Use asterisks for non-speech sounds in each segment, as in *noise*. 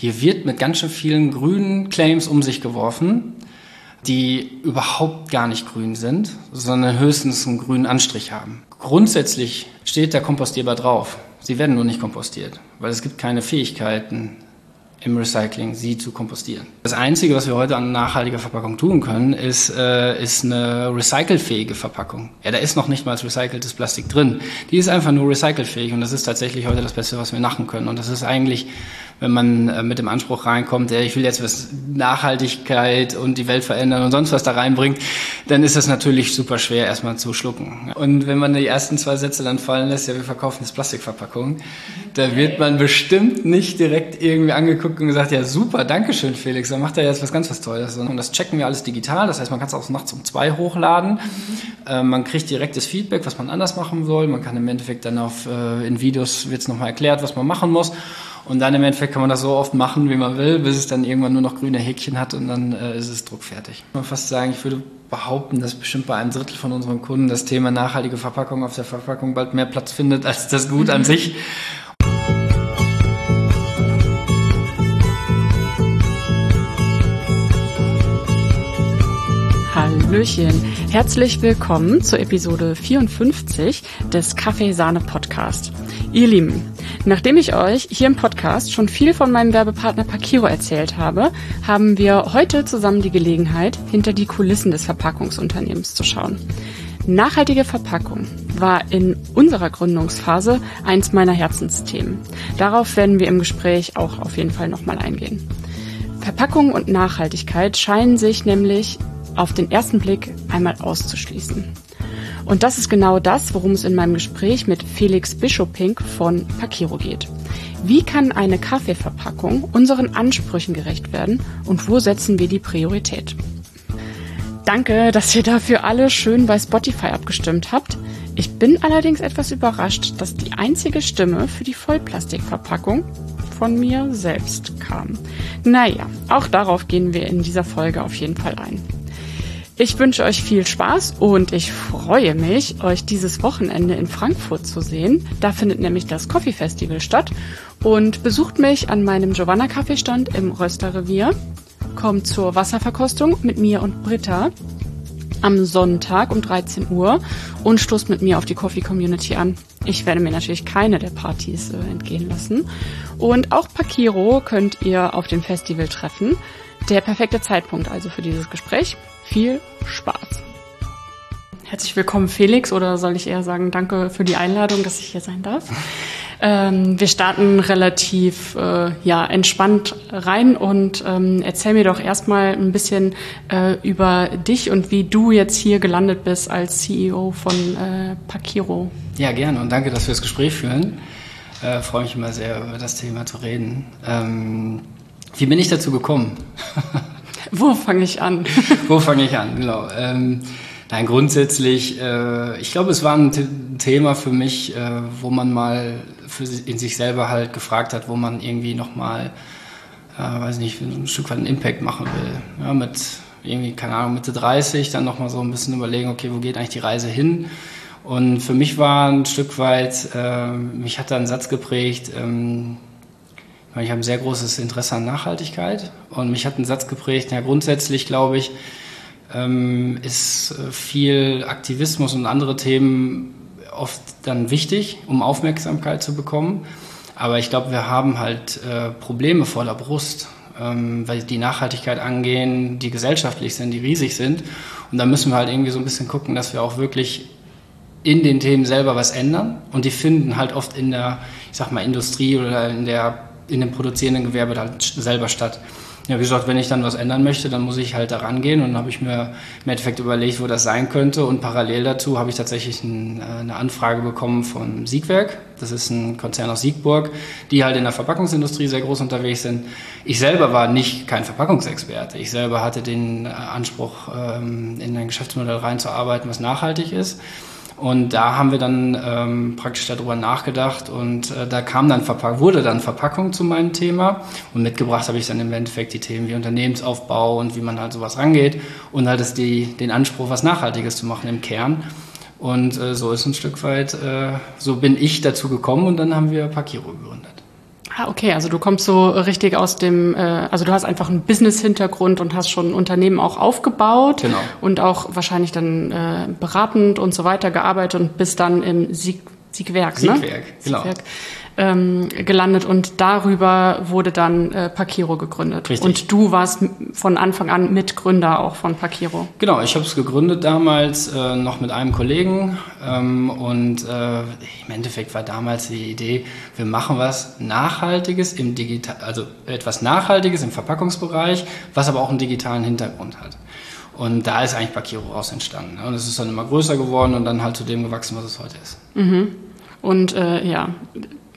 Hier wird mit ganz schön vielen grünen Claims um sich geworfen, die überhaupt gar nicht grün sind, sondern höchstens einen grünen Anstrich haben. Grundsätzlich steht da kompostierbar drauf. Sie werden nur nicht kompostiert, weil es gibt keine Fähigkeiten im Recycling, sie zu kompostieren. Das Einzige, was wir heute an nachhaltiger Verpackung tun können, ist, äh, ist eine recycelfähige Verpackung. Ja, da ist noch nicht mal recyceltes Plastik drin. Die ist einfach nur recycelfähig und das ist tatsächlich heute das Beste, was wir machen können. Und das ist eigentlich wenn man äh, mit dem Anspruch reinkommt, ich will jetzt was Nachhaltigkeit und die Welt verändern und sonst was da reinbringt, dann ist das natürlich super schwer erstmal zu schlucken. Und wenn man die ersten zwei Sätze dann fallen lässt, ja, wir verkaufen jetzt Plastikverpackungen, da wird man bestimmt nicht direkt irgendwie angeguckt und gesagt, ja super, danke schön Felix, dann macht er jetzt was ganz was Tolles. Und das checken wir alles digital, das heißt, man kann es auch nachts um zwei hochladen. Mhm. man kriegt direktes Feedback, was man anders machen soll. Man kann im Endeffekt dann auf, äh, in Videos wird es nochmal erklärt, was man machen muss. Und dann im Endeffekt kann man das so oft machen, wie man will, bis es dann irgendwann nur noch grüne Häkchen hat und dann äh, ist es druckfertig. Ich würde fast sagen, ich würde behaupten, dass bestimmt bei einem Drittel von unseren Kunden das Thema nachhaltige Verpackung auf der Verpackung bald mehr Platz findet als das Gut an *laughs* sich. Hallöchen. Herzlich willkommen zur Episode 54 des Kaffeesahne-Podcast. Ihr Lieben, nachdem ich euch hier im Podcast schon viel von meinem Werbepartner Pakiro erzählt habe, haben wir heute zusammen die Gelegenheit, hinter die Kulissen des Verpackungsunternehmens zu schauen. Nachhaltige Verpackung war in unserer Gründungsphase eins meiner Herzensthemen. Darauf werden wir im Gespräch auch auf jeden Fall nochmal eingehen. Verpackung und Nachhaltigkeit scheinen sich nämlich auf den ersten Blick einmal auszuschließen. Und das ist genau das, worum es in meinem Gespräch mit Felix Bischopink von Pakiro geht. Wie kann eine Kaffeeverpackung unseren Ansprüchen gerecht werden und wo setzen wir die Priorität? Danke, dass ihr dafür alle schön bei Spotify abgestimmt habt. Ich bin allerdings etwas überrascht, dass die einzige Stimme für die Vollplastikverpackung von mir selbst kam. Naja, auch darauf gehen wir in dieser Folge auf jeden Fall ein. Ich wünsche euch viel Spaß und ich freue mich, euch dieses Wochenende in Frankfurt zu sehen. Da findet nämlich das Coffee Festival statt und besucht mich an meinem Giovanna Kaffeestand im Rösterrevier. Kommt zur Wasserverkostung mit mir und Britta am Sonntag um 13 Uhr und stoßt mit mir auf die Coffee Community an. Ich werde mir natürlich keine der Partys äh, entgehen lassen. Und auch Pakiro könnt ihr auf dem Festival treffen. Der perfekte Zeitpunkt also für dieses Gespräch. Viel Spaß. Herzlich willkommen, Felix, oder soll ich eher sagen, danke für die Einladung, dass ich hier sein darf. Ähm, wir starten relativ äh, ja, entspannt rein und ähm, erzähl mir doch erstmal ein bisschen äh, über dich und wie du jetzt hier gelandet bist als CEO von äh, Pakiro. Ja, gerne und danke, dass wir das Gespräch führen. Äh, freue mich immer sehr, über das Thema zu reden. Ähm, wie bin ich dazu gekommen? *laughs* Wo fange ich an? *laughs* Wo fange ich an, genau. Ähm, nein, grundsätzlich, äh, ich glaube, es war ein Thema für mich, äh, wo man mal für in sich selber halt gefragt hat, wo man irgendwie nochmal, äh, weiß nicht, ein Stück weit einen Impact machen will. Ja, mit irgendwie, keine Ahnung, Mitte 30, dann nochmal so ein bisschen überlegen, okay, wo geht eigentlich die Reise hin? Und für mich war ein Stück weit, äh, mich hat da ein Satz geprägt, ähm, ich habe ein sehr großes Interesse an Nachhaltigkeit und mich hat ein Satz geprägt, ja grundsätzlich glaube ich, ähm, ist äh, viel Aktivismus und andere Themen oft dann wichtig, um Aufmerksamkeit zu bekommen. Aber ich glaube, wir haben halt äh, Probleme vor der Brust, ähm, weil die Nachhaltigkeit angehen, die gesellschaftlich sind, die riesig sind. Und da müssen wir halt irgendwie so ein bisschen gucken, dass wir auch wirklich in den Themen selber was ändern. Und die finden halt oft in der, ich sag mal, Industrie oder in der in dem produzierenden Gewerbe halt selber statt. Ja, wie gesagt, wenn ich dann was ändern möchte, dann muss ich halt da rangehen und dann habe ich mir im Endeffekt überlegt, wo das sein könnte und parallel dazu habe ich tatsächlich ein, äh, eine Anfrage bekommen von Siegwerk. Das ist ein Konzern aus Siegburg, die halt in der Verpackungsindustrie sehr groß unterwegs sind. Ich selber war nicht kein Verpackungsexperte. Ich selber hatte den äh, Anspruch, ähm, in ein Geschäftsmodell reinzuarbeiten, was nachhaltig ist. Und da haben wir dann ähm, praktisch darüber nachgedacht und äh, da kam dann Verpack wurde dann Verpackung zu meinem Thema und mitgebracht habe ich dann im Endeffekt die Themen wie Unternehmensaufbau und wie man halt sowas rangeht und halt ist die, den Anspruch, was Nachhaltiges zu machen im Kern. Und äh, so ist ein Stück weit, äh, so bin ich dazu gekommen und dann haben wir Pakiro gegründet. Ah, okay, also du kommst so richtig aus dem, äh, also du hast einfach einen Business-Hintergrund und hast schon ein Unternehmen auch aufgebaut Genau. und auch wahrscheinlich dann äh, beratend und so weiter gearbeitet und bist dann im Sieg, Siegwerk, ne? Siegwerk, genau. Siegwerk ähm, gelandet und darüber wurde dann äh, Pakiro gegründet. Richtig. Und du warst von Anfang an Mitgründer auch von Pakiro. Genau, ich habe es gegründet damals äh, noch mit einem Kollegen ähm, und äh, im Endeffekt war damals die Idee, wir machen was Nachhaltiges im Digital, also etwas Nachhaltiges im Verpackungsbereich, was aber auch einen digitalen Hintergrund hat. Und da ist eigentlich Bakiro raus entstanden. ne? Und es ist dann immer größer geworden und dann halt zu dem gewachsen, was es heute ist. Und äh, ja,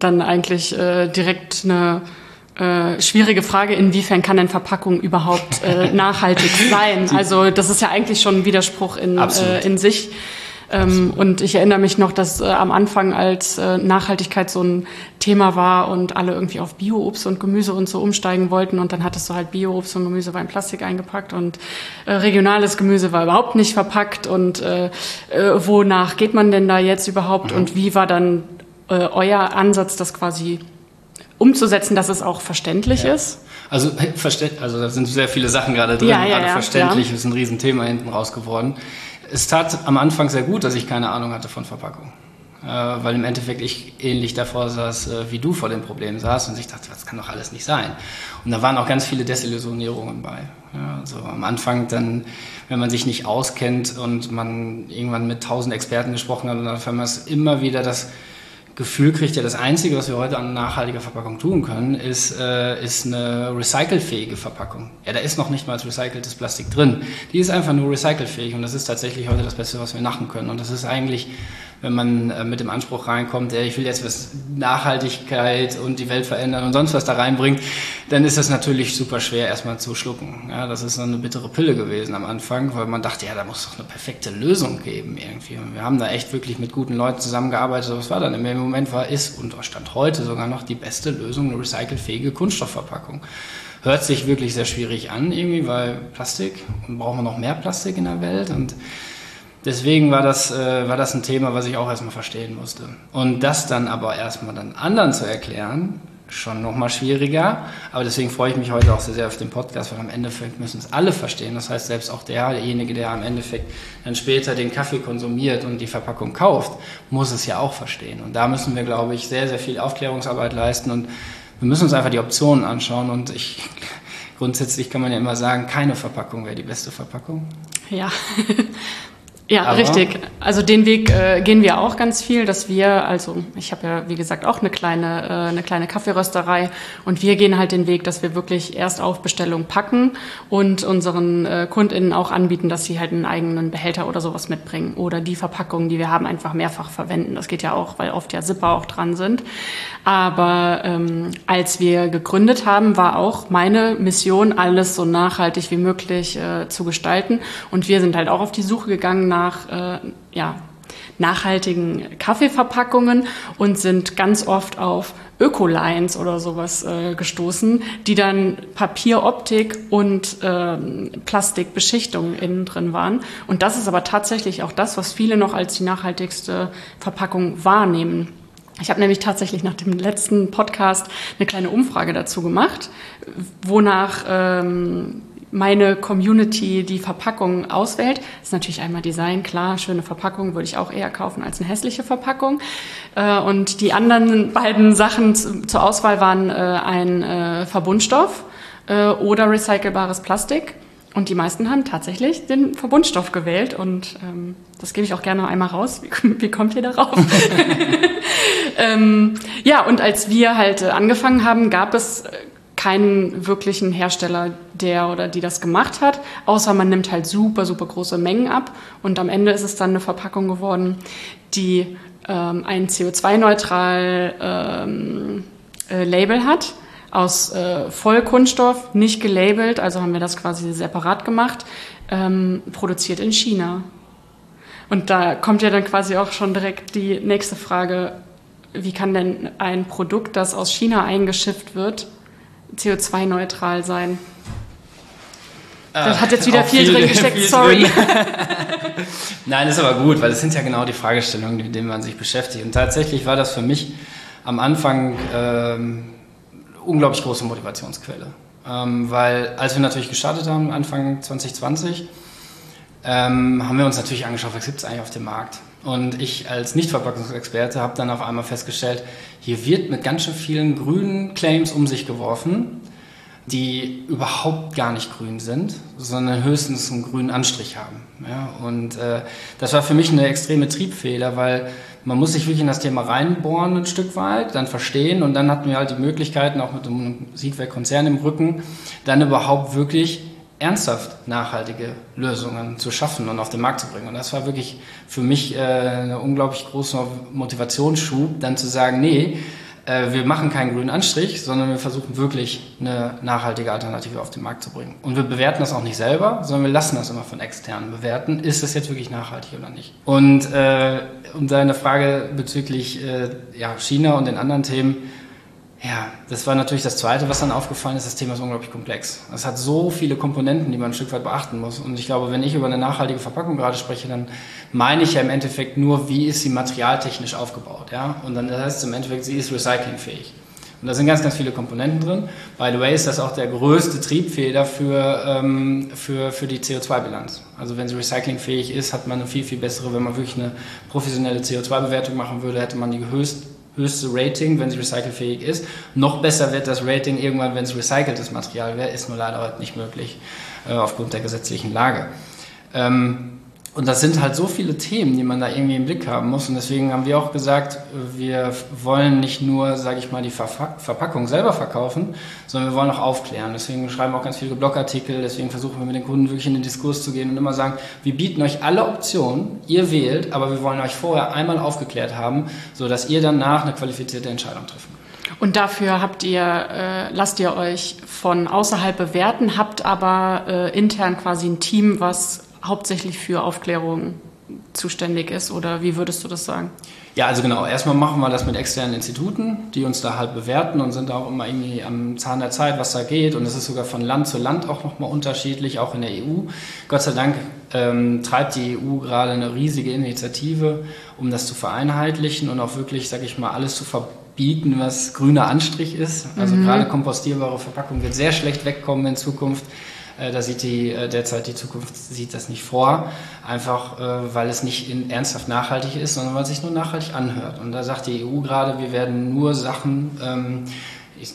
dann eigentlich äh, direkt eine äh, schwierige Frage, inwiefern kann denn Verpackung überhaupt äh, *laughs* nachhaltig sein? Also das ist ja eigentlich schon ein Widerspruch in, Absolut. äh, in sich. Ähm, und ich erinnere mich noch, dass äh, am Anfang, als äh, Nachhaltigkeit so ein Thema war und alle irgendwie auf Bio-Obst und Gemüse und so umsteigen wollten und dann hattest du halt Bio-Obst und Gemüse war in Plastik eingepackt und äh, regionales Gemüse war überhaupt nicht verpackt und äh, äh, wonach geht man denn da jetzt überhaupt und wie war dann äh, euer Ansatz, das quasi umzusetzen, dass es auch verständlich ist? Also, also da sind sehr viele Sachen gerade drin, Ja, ja, gerade ja, verständlich, ja. ist ein Riesenthema hinten raus geworden. Es tat am Anfang sehr gut, dass ich keine Ahnung hatte von Verpackung. Äh, weil im Endeffekt ich ähnlich davor saß, äh, wie du vor dem Problem saß und ich dachte, das kann doch alles nicht sein. Und da waren auch ganz viele Desillusionierungen bei. Ja, also am Anfang dann, wenn man sich nicht auskennt und man irgendwann mit tausend Experten gesprochen hat und dann auf einmal ist immer wieder das Gefühl kriegt, ja, das Einzige, was wir heute an nachhaltiger Verpackung tun können, ist, äh, ist eine recycelfähige Verpackung. Ja, da ist noch nicht mal recyceltes Plastik drin. Die ist einfach nur recycelfähig und das ist tatsächlich heute das Beste, was wir machen können. Und das ist eigentlich, wenn man äh, mit dem Anspruch reinkommt, ey, ich will jetzt was Nachhaltigkeit und die Welt verändern und sonst was da reinbringt, dann ist das natürlich super schwer erstmal zu schlucken. Ja, das ist so eine bittere Pille gewesen am Anfang, weil man dachte, ja, da muss doch eine perfekte Lösung geben irgendwie. Und wir haben da echt wirklich mit guten Leuten zusammengearbeitet. Es war dann im Moment war, ist und stand heute sogar noch die beste Lösung, eine recycelfähige Kunststoffverpackung. Hört sich wirklich sehr schwierig an irgendwie, weil Plastik, und brauchen wir noch mehr Plastik in der Welt und Deswegen war das, äh, war das ein Thema, was ich auch erstmal verstehen musste. Und das dann aber erstmal dann anderen zu erklären, schon nochmal schwieriger. Aber deswegen freue ich mich heute auch sehr, sehr auf den Podcast, weil am Endeffekt müssen es alle verstehen. Das heißt, selbst auch der, derjenige, der am Endeffekt dann später den Kaffee konsumiert und die Verpackung kauft, muss es ja auch verstehen. Und da müssen wir, glaube ich, sehr, sehr viel Aufklärungsarbeit leisten und wir müssen uns einfach die Optionen anschauen. Und ich, *laughs* grundsätzlich kann man ja immer sagen, keine Verpackung wäre die beste Verpackung. Ja. *laughs* Ja, Aber- richtig. Also den Weg äh, gehen wir auch ganz viel, dass wir, also ich habe ja wie gesagt auch eine kleine, äh, eine kleine Kaffeerösterei und wir gehen halt den Weg, dass wir wirklich erst auf Bestellung packen und unseren äh, KundInnen auch anbieten, dass sie halt einen eigenen Behälter oder sowas mitbringen oder die Verpackungen, die wir haben, einfach mehrfach verwenden. Das geht ja auch, weil oft ja Zipper auch dran sind. Aber ähm, als wir gegründet haben, war auch meine Mission, alles so nachhaltig wie möglich äh, zu gestalten. Und wir sind halt auch auf die Suche gegangen nach äh, ja, nachhaltigen Kaffeeverpackungen und sind ganz oft auf Ökolines oder sowas äh, gestoßen, die dann Papieroptik und ähm, Plastikbeschichtung innen drin waren. Und das ist aber tatsächlich auch das, was viele noch als die nachhaltigste Verpackung wahrnehmen. Ich habe nämlich tatsächlich nach dem letzten Podcast eine kleine Umfrage dazu gemacht, wonach ähm, meine Community die Verpackung auswählt. Das ist natürlich einmal Design, klar, schöne Verpackung würde ich auch eher kaufen als eine hässliche Verpackung. Äh, und die anderen beiden Sachen zu, zur Auswahl waren äh, ein äh, Verbundstoff oder recycelbares Plastik. Und die meisten haben tatsächlich den Verbundstoff gewählt und ähm, das gebe ich auch gerne einmal raus. Wie, wie kommt ihr darauf? *laughs* ähm, ja, und als wir halt angefangen haben, gab es keinen wirklichen Hersteller, der oder die das gemacht hat, außer man nimmt halt super, super große Mengen ab. Und am Ende ist es dann eine Verpackung geworden, die ähm, ein CO2-neutral ähm, äh, Label hat. Aus äh, Vollkunststoff, nicht gelabelt, also haben wir das quasi separat gemacht, ähm, produziert in China. Und da kommt ja dann quasi auch schon direkt die nächste Frage, wie kann denn ein Produkt, das aus China eingeschifft wird, CO2-neutral sein? Das hat jetzt wieder Auch viel, drin gesteckt, *laughs* viel sorry. drin. *laughs* Nein, ist aber gut, weil das sind ja genau die Fragestellungen, mit denen man sich beschäftigt. Und tatsächlich war das für mich am Anfang ähm, unglaublich große Motivationsquelle. Ähm, weil als wir natürlich gestartet haben, Anfang 2020, ähm, haben wir uns natürlich angeschaut, was gibt es eigentlich auf dem Markt. Und ich als Nichtverpackungsexperte habe dann auf einmal festgestellt, hier wird mit ganz schön vielen grünen Claims um sich geworfen, die überhaupt gar nicht grün sind, sondern höchstens einen grünen Anstrich haben. Ja, und äh, das war für mich eine extreme Triebfehler, weil man muss sich wirklich in das Thema reinbohren ein Stück weit, dann verstehen und dann hatten wir halt die Möglichkeiten, auch mit einem Siegwerk-Konzern im Rücken, dann überhaupt wirklich ernsthaft nachhaltige Lösungen zu schaffen und auf den Markt zu bringen. Und das war wirklich für mich äh, eine unglaublich große Motivationsschub, dann zu sagen, nee, wir machen keinen grünen Anstrich, sondern wir versuchen wirklich eine nachhaltige Alternative auf den Markt zu bringen. Und wir bewerten das auch nicht selber, sondern wir lassen das immer von externen bewerten. Ist das jetzt wirklich nachhaltig oder nicht? Und äh, um deine Frage bezüglich äh, ja, China und den anderen Themen, ja, das war natürlich das Zweite, was dann aufgefallen ist. Das Thema ist unglaublich komplex. Es hat so viele Komponenten, die man ein Stück weit beachten muss. Und ich glaube, wenn ich über eine nachhaltige Verpackung gerade spreche, dann meine ich ja im Endeffekt nur, wie ist sie materialtechnisch aufgebaut. Ja? Und dann heißt es im Endeffekt, sie ist recyclingfähig. Und da sind ganz, ganz viele Komponenten drin. By the way ist das auch der größte Triebfeder für, ähm, für, für die CO2-Bilanz. Also wenn sie recyclingfähig ist, hat man eine viel, viel bessere, wenn man wirklich eine professionelle CO2-Bewertung machen würde, hätte man die höchst höchste Rating, wenn sie recycelfähig ist. Noch besser wird das Rating irgendwann, wenn es recyceltes Material wäre, ist nur leider heute nicht möglich äh, aufgrund der gesetzlichen Lage. Ähm, und das sind halt so viele Themen, die man da irgendwie im Blick haben muss. Und deswegen haben wir auch gesagt, wir wollen nicht nur, sage ich mal, die Verpackung selber verkaufen, sondern wir wollen auch aufklären. Deswegen schreiben wir auch ganz viele Blogartikel. Deswegen versuchen wir mit den Kunden wirklich in den Diskurs zu gehen und immer sagen, wir bieten euch alle Optionen, ihr wählt, aber wir wollen euch vorher einmal aufgeklärt haben, sodass ihr danach eine qualifizierte Entscheidung treffen könnt. Und dafür habt ihr, äh, lasst ihr euch von außerhalb bewerten, habt aber äh, intern quasi ein Team, was hauptsächlich für Aufklärung zuständig ist oder wie würdest du das sagen? Ja, also genau. Erstmal machen wir das mit externen Instituten, die uns da halt bewerten und sind auch immer irgendwie am Zahn der Zeit, was da geht. Und es ist sogar von Land zu Land auch nochmal unterschiedlich, auch in der EU. Gott sei Dank ähm, treibt die EU gerade eine riesige Initiative, um das zu vereinheitlichen und auch wirklich, sag ich mal, alles zu verbieten, was grüner Anstrich ist. Also mhm. gerade kompostierbare Verpackung wird sehr schlecht wegkommen in Zukunft. Äh, da sieht die äh, derzeit die Zukunft sieht das nicht vor, einfach äh, weil es nicht in, ernsthaft nachhaltig ist, sondern weil es sich nur nachhaltig anhört. Und da sagt die EU gerade, wir werden nur Sachen ähm,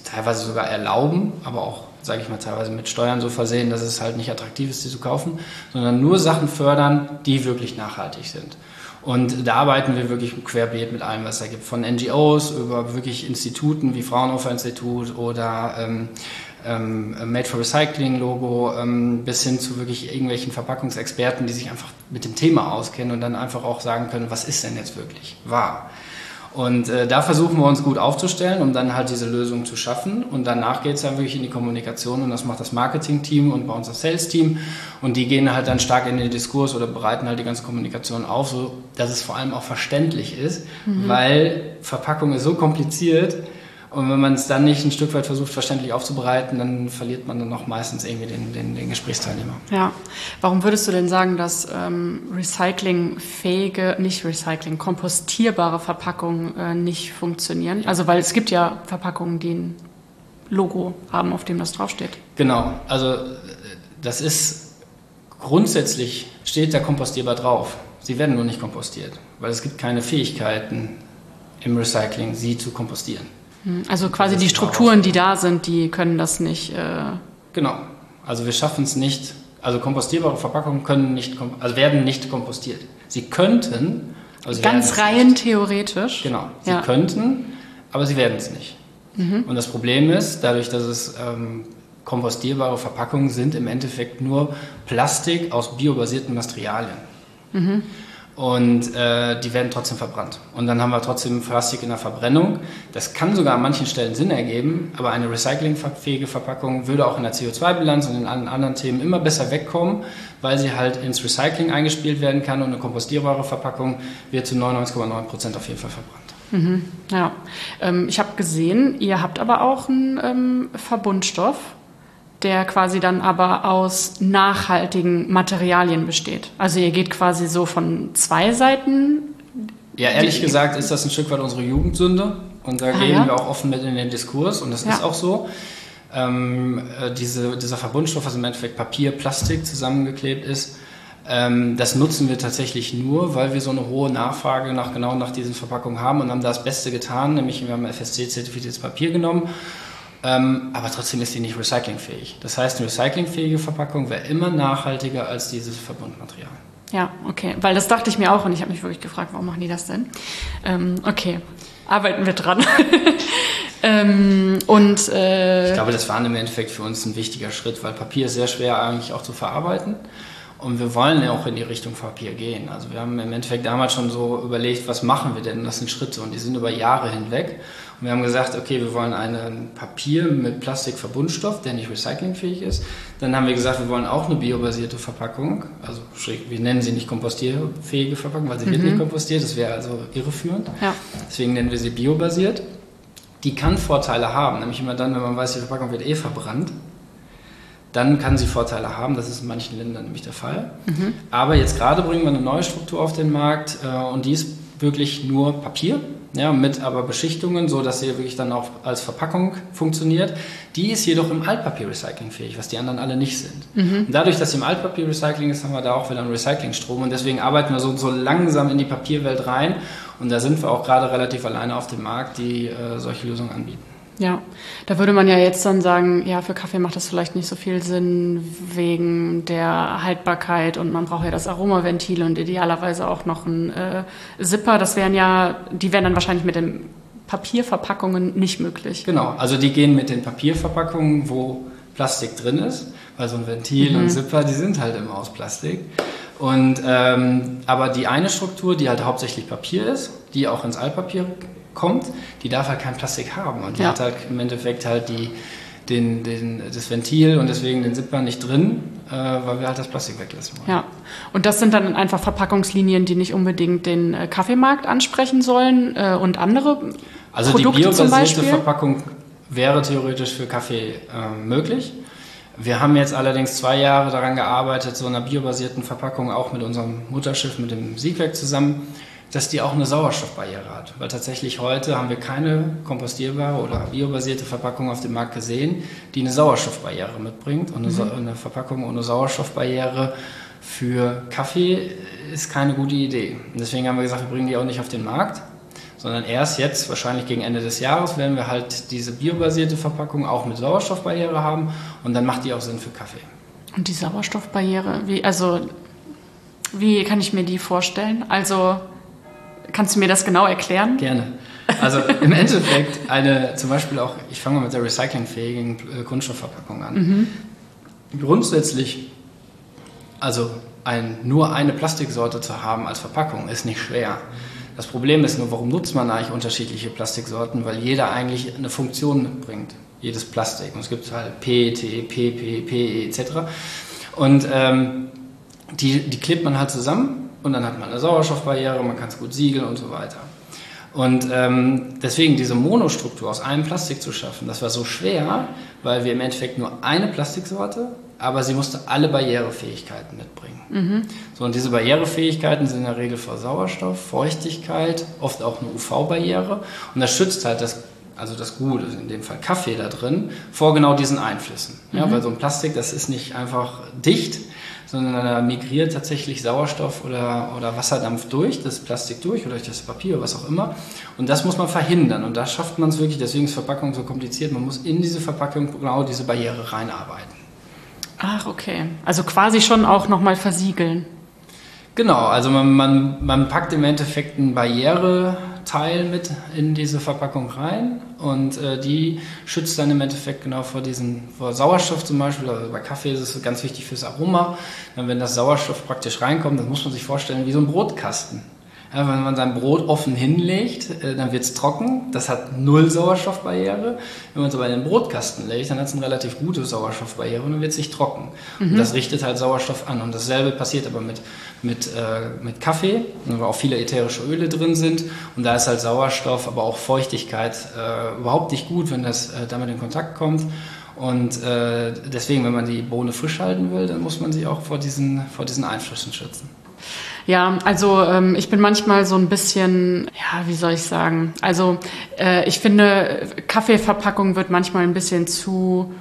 teilweise sogar erlauben, aber auch sage ich mal, teilweise mit Steuern so versehen, dass es halt nicht attraktiv ist, die zu kaufen, sondern nur Sachen fördern, die wirklich nachhaltig sind. Und da arbeiten wir wirklich querbeet mit allem, was da gibt. Von NGOs über wirklich Instituten wie Fraunhofer Institut oder ähm, ähm, Made for Recycling Logo ähm, bis hin zu wirklich irgendwelchen Verpackungsexperten, die sich einfach mit dem Thema auskennen und dann einfach auch sagen können, was ist denn jetzt wirklich wahr. Und äh, da versuchen wir uns gut aufzustellen, um dann halt diese Lösung zu schaffen. Und danach geht es dann wirklich in die Kommunikation und das macht das Marketing-Team und bei uns das Sales-Team. Und die gehen halt dann stark in den Diskurs oder bereiten halt die ganze Kommunikation auf, so dass es vor allem auch verständlich ist, mhm. weil Verpackung ist so kompliziert, und wenn man es dann nicht ein Stück weit versucht, verständlich aufzubereiten, dann verliert man dann auch meistens irgendwie den, den, den Gesprächsteilnehmer. Ja. Warum würdest du denn sagen, dass ähm, recyclingfähige, nicht Recycling, kompostierbare Verpackungen äh, nicht funktionieren? Also, weil es gibt ja Verpackungen, die ein Logo haben, auf dem das draufsteht. Genau. Also, das ist grundsätzlich steht da kompostierbar drauf. Sie werden nur nicht kompostiert, weil es gibt keine Fähigkeiten im Recycling, sie zu kompostieren. Hm, also quasi die Strukturen, die da sind, die können das nicht. Äh genau. Also wir schaffen es nicht. Also kompostierbare Verpackungen können nicht, also werden nicht kompostiert. Sie könnten. Also Ganz rein nicht. theoretisch. Genau. Sie ja. könnten, aber sie werden es nicht. Mhm. Und das Problem ist, dadurch, dass es ähm, kompostierbare Verpackungen sind, im Endeffekt nur Plastik aus biobasierten Materialien. Mhm und äh, die werden trotzdem verbrannt. Und dann haben wir trotzdem Plastik in der Verbrennung. Das kann sogar an manchen Stellen Sinn ergeben, aber eine recyclingfähige Verpackung würde auch in der CO2-Bilanz und in allen anderen Themen immer besser wegkommen, weil sie halt ins Recycling eingespielt werden kann und eine kompostierbare Verpackung wird zu 99,9 Prozent auf jeden Fall verbrannt. Mhm, ja, ähm, ich habe gesehen, ihr habt aber auch einen ähm, Verbundstoff der quasi dann aber aus nachhaltigen Materialien besteht. Also ihr geht quasi so von zwei Seiten. Ja, ehrlich gesagt ist das ein Stück weit unsere Jugendsünde Und da ah, gehen ja? wir auch offen mit in den Diskurs und das ja. ist auch so. Ähm, äh, diese, dieser Verbundstoff, also im Endeffekt Papier, Plastik zusammengeklebt ist, ähm, das nutzen wir tatsächlich nur, weil wir so eine hohe Nachfrage nach genau nach diesen Verpackungen haben und haben das Beste getan, nämlich wir haben FSC-zertifiziertes Papier genommen. Ähm, aber trotzdem ist die nicht recyclingfähig. Das heißt, eine recyclingfähige Verpackung wäre immer nachhaltiger als dieses Verbundmaterial. Ja, okay. Weil das dachte ich mir auch und ich habe mich wirklich gefragt, warum machen die das denn? Ähm, okay, arbeiten wir dran. *laughs* ähm, und äh, ich glaube, das war im Endeffekt für uns ein wichtiger Schritt, weil Papier ist sehr schwer eigentlich auch zu verarbeiten. Und wir wollen ja auch in die Richtung Papier gehen. Also wir haben im Endeffekt damals schon so überlegt, was machen wir denn? Das sind Schritte und die sind über Jahre hinweg. Und wir haben gesagt, okay, wir wollen ein Papier mit Plastikverbundstoff, der nicht recyclingfähig ist. Dann haben wir gesagt, wir wollen auch eine biobasierte Verpackung. Also wir nennen sie nicht kompostierfähige Verpackung, weil sie mhm. wird nicht kompostiert. Das wäre also irreführend. Ja. Deswegen nennen wir sie biobasiert. Die kann Vorteile haben, nämlich immer dann, wenn man weiß, die Verpackung wird eh verbrannt dann kann sie Vorteile haben. Das ist in manchen Ländern nämlich der Fall. Mhm. Aber jetzt gerade bringen wir eine neue Struktur auf den Markt äh, und die ist wirklich nur Papier, ja, mit aber Beschichtungen, so dass sie wirklich dann auch als Verpackung funktioniert. Die ist jedoch im Altpapier-Recycling fähig, was die anderen alle nicht sind. Mhm. Und dadurch, dass sie im Altpapier-Recycling ist, haben wir da auch wieder einen Recyclingstrom und deswegen arbeiten wir so, so langsam in die Papierwelt rein und da sind wir auch gerade relativ alleine auf dem Markt, die äh, solche Lösungen anbieten. Ja, da würde man ja jetzt dann sagen, ja, für Kaffee macht das vielleicht nicht so viel Sinn wegen der Haltbarkeit und man braucht ja das Aromaventil und idealerweise auch noch ein äh, Zipper. Das wären ja, die wären dann wahrscheinlich mit den Papierverpackungen nicht möglich. Genau, also die gehen mit den Papierverpackungen, wo Plastik drin ist, weil so ein Ventil mhm. und Zipper, die sind halt immer aus Plastik. Und ähm, aber die eine Struktur, die halt hauptsächlich Papier ist, die auch ins Altpapier kommt, die darf halt kein Plastik haben. Und die ja. hat halt im Endeffekt halt die, den, den, das Ventil und deswegen den Zipper nicht drin, äh, weil wir halt das Plastik weglassen wollen. Ja, und das sind dann einfach Verpackungslinien, die nicht unbedingt den äh, Kaffeemarkt ansprechen sollen äh, und andere also Produkte die biobasierte Verpackung wäre theoretisch für Kaffee äh, möglich. Wir haben jetzt allerdings zwei Jahre daran gearbeitet, so einer biobasierten Verpackung auch mit unserem Mutterschiff, mit dem Siegwerk zusammen dass die auch eine Sauerstoffbarriere hat. Weil tatsächlich heute haben wir keine kompostierbare oder biobasierte Verpackung auf dem Markt gesehen, die eine Sauerstoffbarriere mitbringt. Und mhm. eine Verpackung ohne Sauerstoffbarriere für Kaffee ist keine gute Idee. Und deswegen haben wir gesagt, wir bringen die auch nicht auf den Markt, sondern erst jetzt, wahrscheinlich gegen Ende des Jahres, werden wir halt diese biobasierte Verpackung auch mit Sauerstoffbarriere haben und dann macht die auch Sinn für Kaffee. Und die Sauerstoffbarriere, wie, also, wie kann ich mir die vorstellen? Also, Kannst du mir das genau erklären? Gerne. Also im Endeffekt eine, zum Beispiel auch, ich fange mal mit der recyclingfähigen äh, Kunststoffverpackung an. Mhm. Grundsätzlich, also ein, nur eine Plastiksorte zu haben als Verpackung ist nicht schwer. Das Problem ist nur, warum nutzt man eigentlich unterschiedliche Plastiksorten? Weil jeder eigentlich eine Funktion mitbringt, jedes Plastik. Und es gibt halt PET, PP, PE etc. Und ähm, die, die klebt man halt zusammen und dann hat man eine Sauerstoffbarriere, man kann es gut siegeln und so weiter. Und ähm, deswegen diese Monostruktur aus einem Plastik zu schaffen, das war so schwer, weil wir im Endeffekt nur eine Plastiksorte, aber sie musste alle Barrierefähigkeiten mitbringen. Mhm. So, und diese Barrierefähigkeiten sind in der Regel vor Sauerstoff, Feuchtigkeit, oft auch eine UV-Barriere. Und das schützt halt das, also das Gute, in dem Fall Kaffee da drin, vor genau diesen Einflüssen. Mhm. Ja, weil so ein Plastik, das ist nicht einfach dicht, sondern da migriert tatsächlich Sauerstoff oder, oder Wasserdampf durch das Plastik durch oder durch das Papier, was auch immer. Und das muss man verhindern. Und da schafft man es wirklich, deswegen ist Verpackung so kompliziert. Man muss in diese Verpackung genau diese Barriere reinarbeiten. Ach, okay. Also quasi schon auch nochmal versiegeln. Genau, also man, man, man packt im Endeffekt ein Barriereteil mit in diese Verpackung rein und äh, die schützt dann im Endeffekt genau vor diesen, vor Sauerstoff zum Beispiel, also bei Kaffee ist es ganz wichtig fürs Aroma. Dann, wenn das Sauerstoff praktisch reinkommt, dann muss man sich vorstellen wie so ein Brotkasten. Wenn man sein Brot offen hinlegt, äh, dann wird es trocken. Das hat null Sauerstoffbarriere. Wenn man es aber in den Brotkasten legt, dann hat es eine relativ gute Sauerstoffbarriere und dann wird es nicht trocken. Mhm. Und das richtet halt Sauerstoff an. Und dasselbe passiert aber mit, mit, äh, mit Kaffee, wo auch viele ätherische Öle drin sind. Und da ist halt Sauerstoff, aber auch Feuchtigkeit äh, überhaupt nicht gut, wenn das äh, damit in Kontakt kommt. Und äh, deswegen, wenn man die Bohne frisch halten will, dann muss man sie auch vor diesen, vor diesen Einflüssen schützen. Ja, also ähm, ich bin manchmal so ein bisschen, ja, wie soll ich sagen? Also äh, ich finde, Kaffeeverpackung wird manchmal ein bisschen zu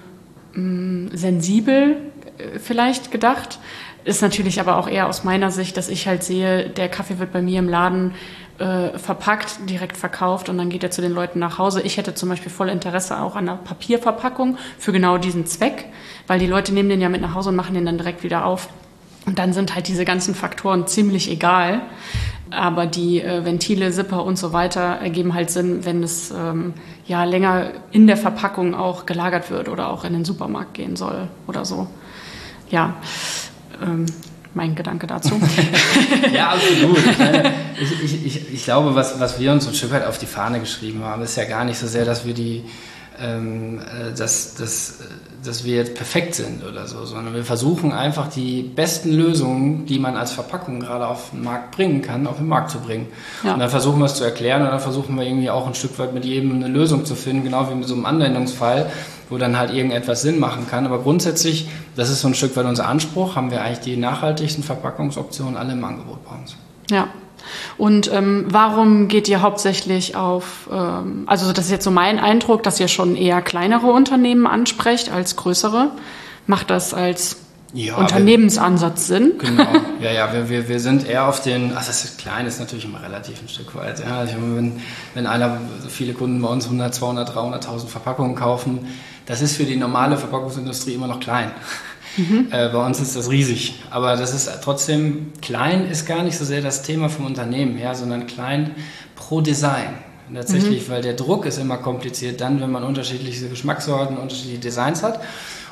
mh, mm, sensibel äh, vielleicht gedacht. Ist natürlich aber auch eher aus meiner Sicht, dass ich halt sehe, der Kaffee wird bei mir im Laden äh, verpackt, direkt verkauft und dann geht er zu den Leuten nach Hause. Ich hätte zum Beispiel voll Interesse auch an einer Papierverpackung für genau diesen Zweck, weil die Leute nehmen den ja mit nach Hause und machen den dann direkt wieder auf. Und dann sind halt diese ganzen Faktoren ziemlich egal. Aber die äh, Ventile, Zipper und so weiter ergeben halt Sinn, wenn es ähm, ja länger in der Verpackung auch gelagert wird oder auch in den Supermarkt gehen soll oder so. Ja, ähm, mein Gedanke dazu. *laughs* ja, absolut. *laughs* Ich, ich, ich, ich, glaube, was, was wir uns ein Stück weit auf die Fahne geschrieben haben, ist ja gar nicht so sehr, dass wir die ähm, äh, dass, dass, dass wir jetzt perfekt sind oder so, sondern wir versuchen einfach die besten Lösungen, die man als Verpackung gerade auf den Markt bringen kann, auf den Markt zu bringen. Ja. Und dann versuchen wir es zu erklären und dann versuchen wir irgendwie auch ein Stück weit mit jedem eine Lösung zu finden, genau wie mit so einem Anwendungsfall, wo dann halt irgendetwas Sinn machen kann. Aber grundsätzlich, das ist so ein Stück weit unser Anspruch, haben wir eigentlich die nachhaltigsten Verpackungsoptionen alle im Angebot bei uns. Ja, und ähm, warum geht ihr hauptsächlich auf, ähm, also das ist jetzt so mein Eindruck, dass ihr schon eher kleinere Unternehmen ansprecht als größere. Macht das als ja, Unternehmensansatz Sinn? Genau, *laughs* ja, ja, wir, wir, wir sind eher auf den, ach, das ist klein, ist natürlich immer relativ ein Stück weit. Ja. Also wenn, wenn einer, so viele Kunden bei uns 100, 200, 300.000 Verpackungen kaufen, das ist für die normale Verpackungsindustrie immer noch klein. Mhm. Äh, bei uns ist das riesig. Aber das ist trotzdem, klein ist gar nicht so sehr das Thema vom Unternehmen her, sondern klein pro Design. Tatsächlich, mhm. weil der Druck ist immer kompliziert dann, wenn man unterschiedliche Geschmackssorten, unterschiedliche Designs hat.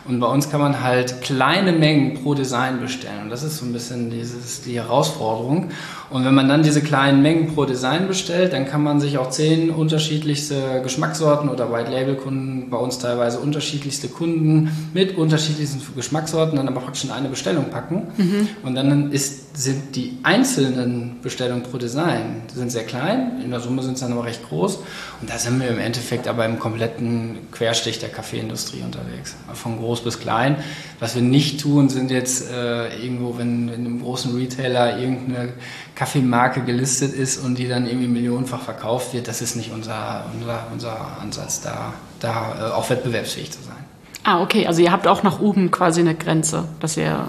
Und bei uns kann man halt kleine Mengen pro Design bestellen. Und das ist so ein bisschen dieses, die Herausforderung. Und wenn man dann diese kleinen Mengen pro Design bestellt, dann kann man sich auch zehn unterschiedlichste Geschmackssorten oder White-Label-Kunden, bei uns teilweise unterschiedlichste Kunden mit unterschiedlichsten Geschmackssorten dann aber praktisch in eine Bestellung packen. Mhm. Und dann ist, sind die einzelnen Bestellungen pro Design sind sehr klein, in der Summe sind sie dann aber recht groß. Und da sind wir im Endeffekt aber im kompletten Querstich der Kaffeeindustrie unterwegs. Von groß bis klein. Was wir nicht tun, sind jetzt äh, irgendwo, wenn, wenn einem großen Retailer irgendeine Kaffeemarke gelistet ist und die dann irgendwie millionenfach verkauft wird, das ist nicht unser, unser, unser Ansatz, da, da äh, auch wettbewerbsfähig zu sein. Ah, okay, also ihr habt auch nach oben quasi eine Grenze, dass ihr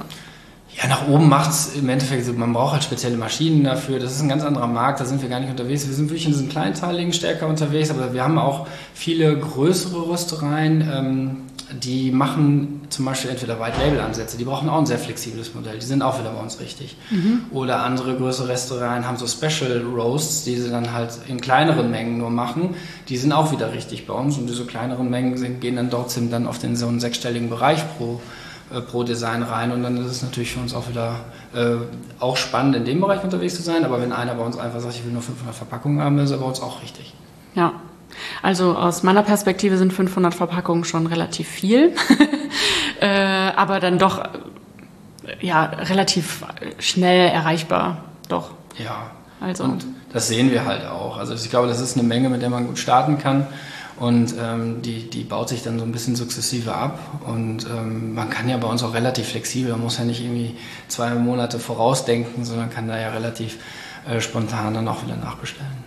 ja, nach oben macht es im Endeffekt so, man braucht halt spezielle Maschinen dafür. Das ist ein ganz anderer Markt, da sind wir gar nicht unterwegs. Wir sind wirklich in diesen kleinteiligen stärker unterwegs, aber wir haben auch viele größere Röstereien, ähm, die machen zum Beispiel entweder White-Label-Ansätze, die brauchen auch ein sehr flexibles Modell, die sind auch wieder bei uns richtig. Mhm. Oder andere größere Restaurants haben so Special Roasts, die sie dann halt in kleineren Mengen nur machen, die sind auch wieder richtig bei uns und diese kleineren Mengen sind, gehen dann trotzdem dann auf den so einen sechsstelligen Bereich pro, äh, pro Design rein und dann ist es natürlich für uns auch wieder äh, auch spannend in dem Bereich unterwegs zu sein, aber wenn einer bei uns einfach sagt, ich will nur 500 Verpackungen haben, ist er bei uns auch richtig. Ja, also aus meiner Perspektive sind 500 Verpackungen schon relativ viel, *laughs* äh, aber dann doch ja relativ schnell erreichbar, doch. Ja. Also. Und das sehen wir halt auch. Also ich glaube, das ist eine Menge, mit der man gut starten kann. Und ähm, die, die baut sich dann so ein bisschen sukzessive ab. Und ähm, man kann ja bei uns auch relativ flexibel, man muss ja nicht irgendwie zwei Monate vorausdenken, sondern kann da ja relativ äh, spontan dann auch wieder nachbestellen.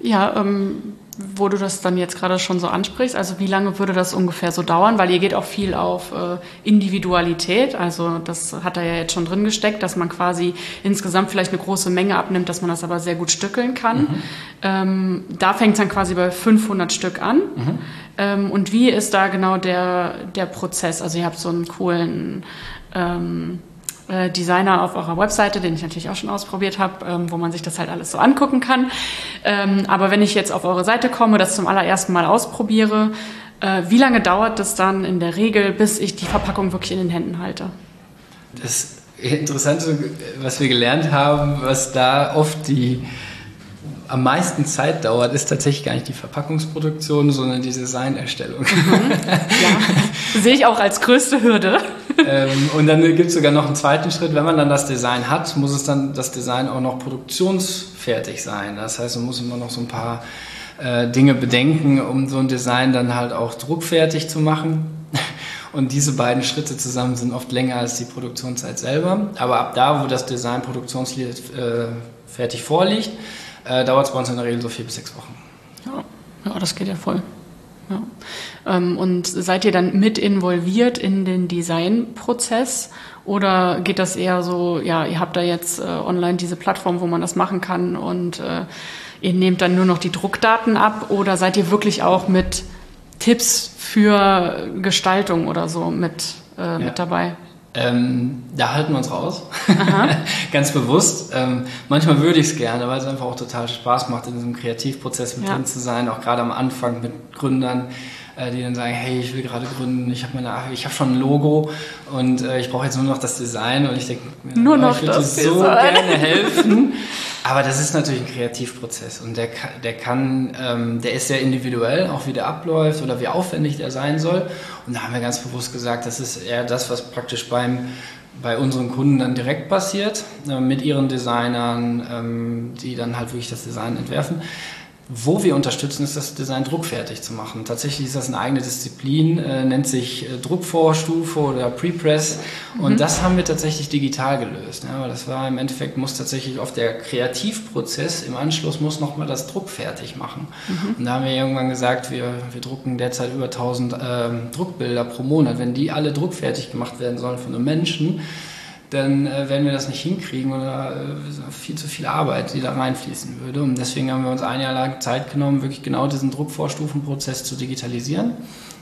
Ja, ähm, wo du das dann jetzt gerade schon so ansprichst, also wie lange würde das ungefähr so dauern? Weil ihr geht auch viel auf äh, Individualität, also das hat er ja jetzt schon drin gesteckt, dass man quasi insgesamt vielleicht eine große Menge abnimmt, dass man das aber sehr gut stückeln kann. Mhm. Ähm, da fängt es dann quasi bei 500 Stück an. Mhm. Ähm, und wie ist da genau der, der Prozess? Also ihr habt so einen coolen... Ähm, äh, Designer auf eurer Webseite, den ich natürlich auch schon ausprobiert habe, ähm, wo man sich das halt alles so angucken kann. Ähm, aber wenn ich jetzt auf eure Seite komme, das zum allerersten Mal ausprobiere, äh, wie lange dauert das dann in der Regel, bis ich die Verpackung wirklich in den Händen halte? Das Interessante, was wir gelernt haben, was da oft die am meisten Zeit dauert, ist tatsächlich gar nicht die Verpackungsproduktion, sondern die Designerstellung. Mhm. *laughs* Ja, sehe ich auch als größte Hürde. ähm, und dann gibt es sogar noch einen zweiten Schritt. Wenn man dann das Design hat, muss es dann das Design auch noch produktionsfertig sein. Das heißt, man muss immer noch so ein paar äh, Dinge bedenken, um so ein Design dann halt auch druckfertig zu machen. *laughs* Und diese beiden Schritte zusammen sind oft länger als die Produktionszeit selber. Aber ab da, wo das Design Produktionslied äh, fertig vorliegt, äh, dauert es bei uns in der Regel so vier bis sechs Wochen. Ja, ja das geht ja voll. Ja. Ähm, und seid ihr dann mit involviert in den Designprozess oder geht das eher so, ja, ihr habt da jetzt äh, online diese Plattform, wo man das machen kann und äh, ihr nehmt dann nur noch die Druckdaten ab oder seid ihr wirklich auch mit Tipps für Gestaltung oder so mit, äh, ja. mit dabei? Ähm, da halten wir uns raus. *laughs* Ganz bewusst. Ähm, manchmal würde ich es gerne, weil es einfach auch total Spaß macht, in diesem Kreativprozess mit ja. drin zu sein, auch gerade am Anfang mit Gründern, die dann sagen, hey, ich will gerade gründen, ich habe meine, ich habe schon ein Logo und äh, ich brauche jetzt nur noch das Design und ich denke, nur noch ich würde das so Design. gerne helfen. *laughs* Aber das ist natürlich ein Kreativprozess und der, der kann, ähm, der ist sehr individuell, auch wie der abläuft oder wie aufwendig der sein soll. Und da haben wir ganz bewusst gesagt, das ist eher das, was praktisch beim bei unseren Kunden dann direkt passiert, äh, mit ihren Designern, ähm, die dann halt wirklich das Design entwerfen. Wo wir unterstützen, ist das Design druckfertig zu machen. Tatsächlich ist das eine eigene Disziplin, äh, nennt sich äh, Druckvorstufe oder Prepress. Und mhm. das haben wir tatsächlich digital gelöst. Ja, weil das war im Endeffekt, muss tatsächlich auf der Kreativprozess im Anschluss muss nochmal das Druck fertig machen. Mhm. Und da haben wir irgendwann gesagt, wir, wir drucken derzeit über 1000 ähm, Druckbilder pro Monat. Wenn die alle druckfertig gemacht werden sollen von einem Menschen, dann äh, werden wir das nicht hinkriegen oder äh, viel zu viel Arbeit, die da reinfließen würde. Und deswegen haben wir uns ein Jahr lang Zeit genommen, wirklich genau diesen Druckvorstufenprozess zu digitalisieren.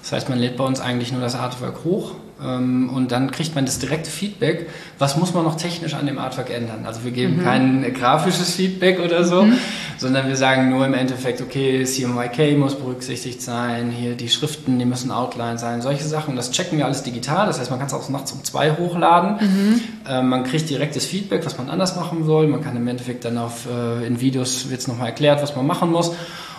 Das heißt, man lädt bei uns eigentlich nur das Artwork hoch ähm, und dann kriegt man das direkte Feedback, was muss man noch technisch an dem Artwork ändern. Also wir geben mhm. kein grafisches Feedback oder so, mhm. Sondern wir sagen nur im Endeffekt, okay, CMYK muss berücksichtigt sein, hier die Schriften, die müssen Outline sein, solche Sachen. Und das checken wir alles digital, das heißt, man kann es auch nachts um zwei hochladen. Mhm. Ähm, man kriegt direktes Feedback, was man anders machen soll. Man kann im Endeffekt dann auf, äh, in Videos wird es nochmal erklärt, was man machen muss.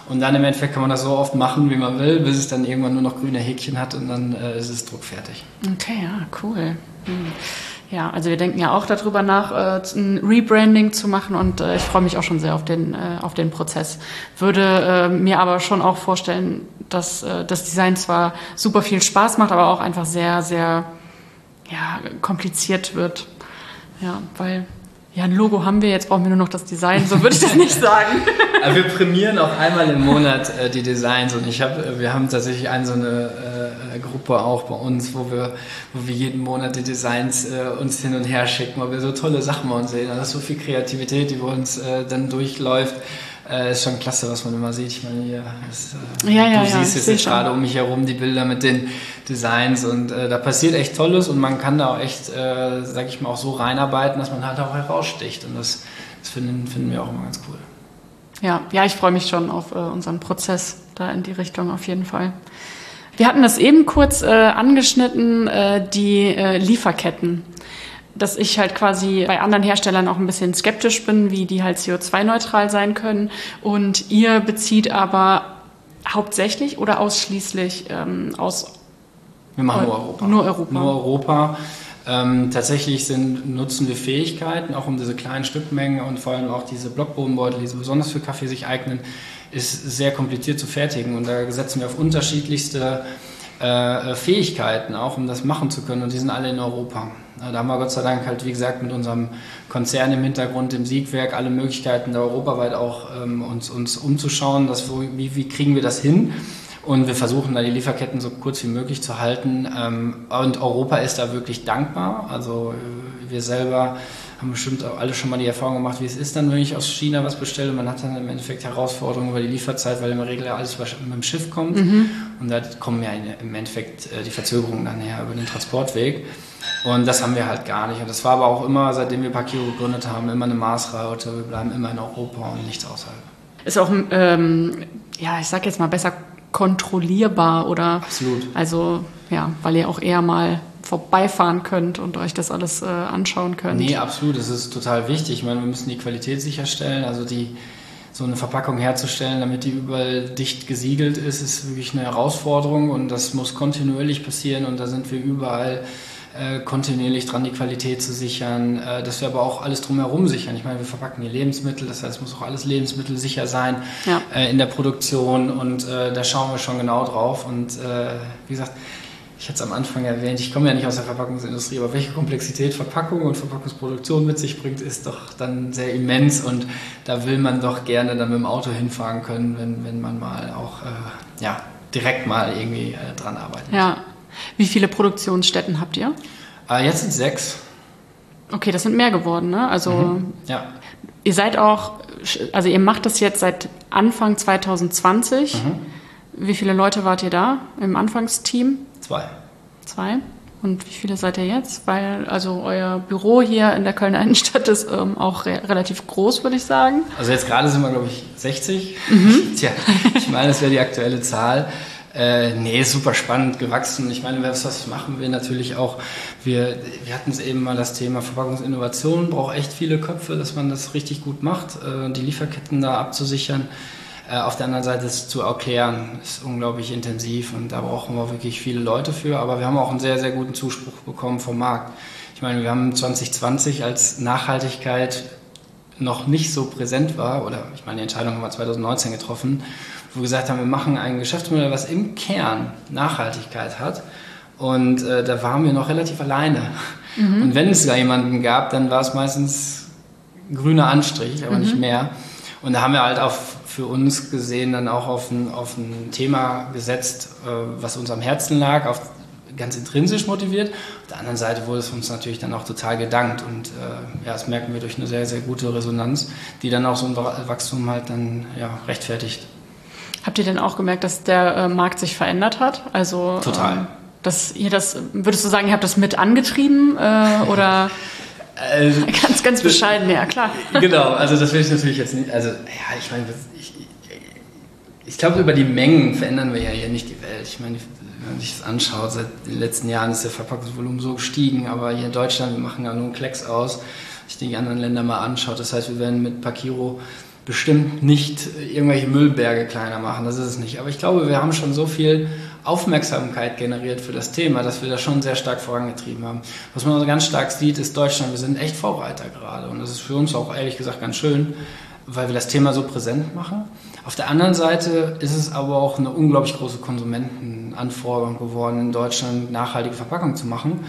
Und dann im Endeffekt kann man das so oft machen, wie man will, bis es dann irgendwann nur noch grüne Häkchen hat und dann äh, ist es druckfertig. Okay, ja, cool. Hm. Ja, also wir denken ja auch darüber nach, äh, ein Rebranding zu machen und äh, ich freue mich auch schon sehr auf den, äh, auf den Prozess. Würde äh, mir aber schon auch vorstellen, dass äh, das Design zwar super viel Spaß macht, aber auch einfach sehr, sehr ja, kompliziert wird. Ja, weil ja, ein Logo haben wir, jetzt brauchen wir nur noch das Design, so würde ich das nicht sagen. *laughs* Aber wir prämieren auch einmal im Monat äh, die Designs und ich habe, wir haben tatsächlich eine so eine äh, Gruppe auch bei uns, wo wir, wo wir jeden Monat die Designs äh, uns hin und her schicken, weil wir so tolle Sachen bei uns sehen. Da ist so viel Kreativität, die bei uns äh, dann durchläuft. Äh, ist schon klasse, was man immer sieht. Ich meine, hier, ist, äh, ja, ja, du ja, siehst jetzt gerade um mich herum die Bilder mit den Designs und äh, da passiert echt Tolles und man kann da auch echt, äh, sag ich mal, auch so reinarbeiten, dass man halt auch heraussticht und das, das finden, finden wir auch immer ganz cool. Ja, ja, ich freue mich schon auf äh, unseren Prozess da in die Richtung auf jeden Fall. Wir hatten das eben kurz äh, angeschnitten, äh, die Lieferketten dass ich halt quasi bei anderen Herstellern auch ein bisschen skeptisch bin, wie die halt CO2-neutral sein können. Und ihr bezieht aber hauptsächlich oder ausschließlich ähm, aus wir machen nur Europa. Nur Europa. Nur Europa. Ähm, tatsächlich sind, nutzen wir Fähigkeiten, auch um diese kleinen Stückmengen und vor allem auch diese Blockbodenbeutel, die so besonders für Kaffee sich eignen, ist sehr kompliziert zu fertigen. Und da setzen wir auf unterschiedlichste äh, Fähigkeiten auch, um das machen zu können. Und die sind alle in Europa. Da haben wir Gott sei Dank halt, wie gesagt, mit unserem Konzern im Hintergrund, dem Siegwerk, alle Möglichkeiten, da europaweit auch ähm, uns, uns umzuschauen, dass, wo, wie, wie kriegen wir das hin. Und wir versuchen da die Lieferketten so kurz wie möglich zu halten. Ähm, und Europa ist da wirklich dankbar. Also äh, wir selber haben bestimmt auch alle schon mal die Erfahrung gemacht, wie es ist dann, wenn ich aus China was bestelle. Man hat dann im Endeffekt Herausforderungen über die Lieferzeit, weil im Regel alles mit dem Schiff kommt. Mhm. Und da kommen ja im Endeffekt äh, die Verzögerungen dann her über den Transportweg. Und das haben wir halt gar nicht. Und das war aber auch immer, seitdem wir Pakio gegründet haben, immer eine Maßraute. Wir bleiben immer in Europa und nichts außerhalb. Ist auch, ähm, ja, ich sag jetzt mal besser kontrollierbar oder. Absolut. Also, ja, weil ihr auch eher mal vorbeifahren könnt und euch das alles äh, anschauen könnt. Nee, absolut. Das ist total wichtig. Ich meine, wir müssen die Qualität sicherstellen. Also die, so eine Verpackung herzustellen, damit die überall dicht gesiegelt ist, ist wirklich eine Herausforderung und das muss kontinuierlich passieren und da sind wir überall äh, kontinuierlich dran, die Qualität zu sichern, äh, dass wir aber auch alles drumherum sichern. Ich meine, wir verpacken hier Lebensmittel, das heißt, es muss auch alles lebensmittelsicher sein ja. äh, in der Produktion und äh, da schauen wir schon genau drauf und äh, wie gesagt, ich hatte es am Anfang erwähnt, ich komme ja nicht aus der Verpackungsindustrie, aber welche Komplexität Verpackung und Verpackungsproduktion mit sich bringt, ist doch dann sehr immens und da will man doch gerne dann mit dem Auto hinfahren können, wenn, wenn man mal auch äh, ja, direkt mal irgendwie äh, dran arbeitet. Ja. Wie viele Produktionsstätten habt ihr? Äh, jetzt sind sechs. Okay, das sind mehr geworden, ne? Also Mhm. Ja. ihr seid auch, also ihr macht das jetzt seit Anfang 2020. Mhm. Wie viele Leute wart ihr da im Anfangsteam? Zwei. Zwei. Und wie viele seid ihr jetzt? Weil also euer Büro hier in der Kölner *laughs* Innenstadt ist ähm, auch re relativ groß, würde ich sagen. Also jetzt gerade sind wir, glaube ich, 60. Mhm. *laughs* Tja, ich meine, das wäre die aktuelle Zahl. Äh, nee, super spannend gewachsen. Ich meine, was, was machen wir natürlich auch? Wir, wir hatten es eben mal das Thema Verpackungsinnovation, braucht echt viele Köpfe, dass man das richtig gut macht, äh, die Lieferketten da abzusichern. Äh, auf der anderen Seite es zu erklären, ist unglaublich intensiv und da brauchen wir wirklich viele Leute für. Aber wir haben auch einen sehr, sehr guten Zuspruch bekommen vom Markt. Ich meine, wir haben 2020 als Nachhaltigkeit noch nicht so präsent war, oder ich meine, die Entscheidung haben wir 2019 getroffen, wo wir gesagt haben, wir machen ein Geschäftsmodell, was im Kern Nachhaltigkeit hat. Und äh, da waren wir noch relativ alleine. Und wenn es da jemanden gab, dann war es meistens grüner Anstrich, aber nicht mehr. Und da haben wir halt auch für uns gesehen dann auch auf ein, auf ein Thema gesetzt, äh, was uns am Herzen lag, auf, ganz intrinsisch motiviert. Auf der anderen Seite wurde es uns natürlich dann auch total gedankt und äh, ja, das merken wir durch eine sehr, sehr gute Resonanz, die dann auch so ein Wachstum halt dann ja, rechtfertigt. Habt ihr denn auch gemerkt, dass der äh, Markt sich verändert hat? Also Total. ähm, dass ihr das, würdest du sagen, ihr habt das mit angetrieben äh, oder *laughs* Äh, *laughs* ganz, ganz bescheiden? Ja, klar. *laughs* genau, also das will ich natürlich jetzt nicht. Also, ja, ich meine, ich, ich, glaube, über die Mengen verändern wir ja hier nicht die Welt. Ich meine, wenn man sich das anschaut, seit den letzten Jahren ist der Verpackungsvolumen so gestiegen, aber hier in Deutschland, wir machen ja nur einen Klecks aus. Wenn sich die anderen Länder mal anschaut, das heißt, wir werden mit Pakiro bestimmt nicht irgendwelche Müllberge kleiner machen, das ist es nicht. Aber ich glaube, wir haben schon so viel Aufmerksamkeit generiert für das Thema, dass wir das schon sehr stark vorangetrieben haben. Was man also ganz stark sieht, ist Deutschland, wir sind echt Vorreiter gerade und das ist für uns auch ehrlich gesagt ganz schön, weil wir das Thema so präsent machen. Auf der anderen Seite ist es aber auch eine unglaublich große Konsumentenanforderung geworden, in Deutschland nachhaltige Verpackung zu machen.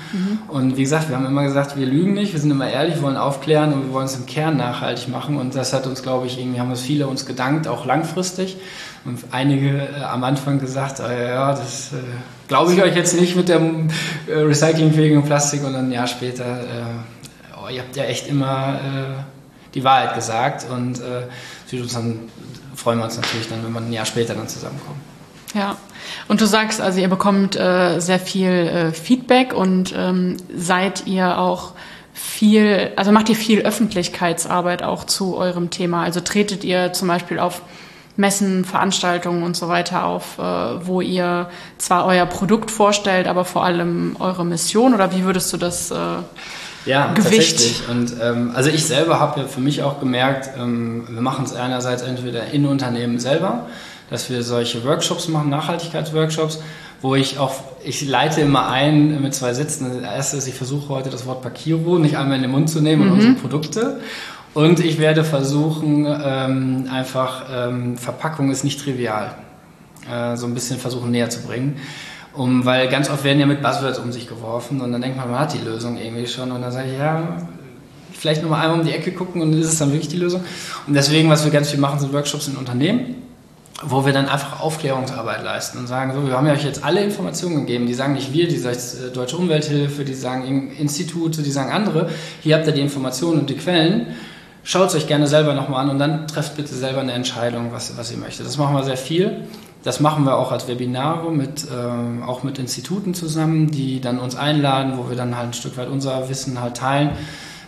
Und wie gesagt, wir haben immer gesagt, wir lügen nicht, wir sind immer ehrlich, wir wollen aufklären und wir wollen es im Kern nachhaltig machen. Und das hat uns, glaube ich, irgendwie haben es viele uns gedankt, auch langfristig. Und einige äh, am Anfang gesagt, äh, ja, das äh, glaube ich euch jetzt nicht mit dem äh, recyclingfähigen Plastik und ein Jahr später, äh, oh, ihr habt ja echt immer äh, die Wahrheit gesagt und äh, uns dann freuen wir uns natürlich dann, wenn wir ein Jahr später dann zusammenkommen. Ja. Und du sagst, also ihr bekommt sehr viel Feedback und ähm, seid ihr auch viel, also macht ihr viel Öffentlichkeitsarbeit auch zu eurem Thema? Also tretet ihr zum Beispiel auf Messen, Veranstaltungen und so weiter auf, äh, wo ihr zwar euer Produkt vorstellt, aber vor allem eure Mission oder wie würdest du das? Äh, Ja, Gewicht. tatsächlich. Und ähm, also ich selber habe ja für mich auch gemerkt, ähm, wir machen es einerseits entweder in Unternehmen selber, dass wir solche Workshops machen, Nachhaltigkeitsworkshops, wo ich auch, ich leite immer ein mit zwei Sätzen. Das erste ist, ich versuche heute das Wort Pakiro nicht einmal in den Mund zu nehmen und unsere Produkte. Und ich werde versuchen, ähm, einfach, ähm, Verpackung ist nicht trivial, äh, so ein bisschen versuchen näher zu bringen. Um, weil ganz oft werden ja mit Buzzwords um sich geworfen und dann denkt man, man hat die Lösung irgendwie schon und dann sage ich, ja, vielleicht nur mal einmal um die Ecke gucken und ist es dann wirklich die Lösung. Und deswegen, was wir ganz viel machen, sind Workshops in Unternehmen, wo wir dann einfach Aufklärungsarbeit leisten und sagen, so, wir haben ja euch jetzt alle Informationen gegeben, die sagen nicht wir, die sagt äh, Deutsche Umwelthilfe, die sagen In- Institute, die sagen andere, hier habt ihr die Informationen und die Quellen, schaut es euch gerne selber nochmal an und dann trefft bitte selber eine Entscheidung, was, was ihr möchtet. Das machen wir sehr viel. Das machen wir auch als Webinare mit, ähm, auch mit Instituten zusammen, die dann uns einladen, wo wir dann halt ein Stück weit unser Wissen halt teilen.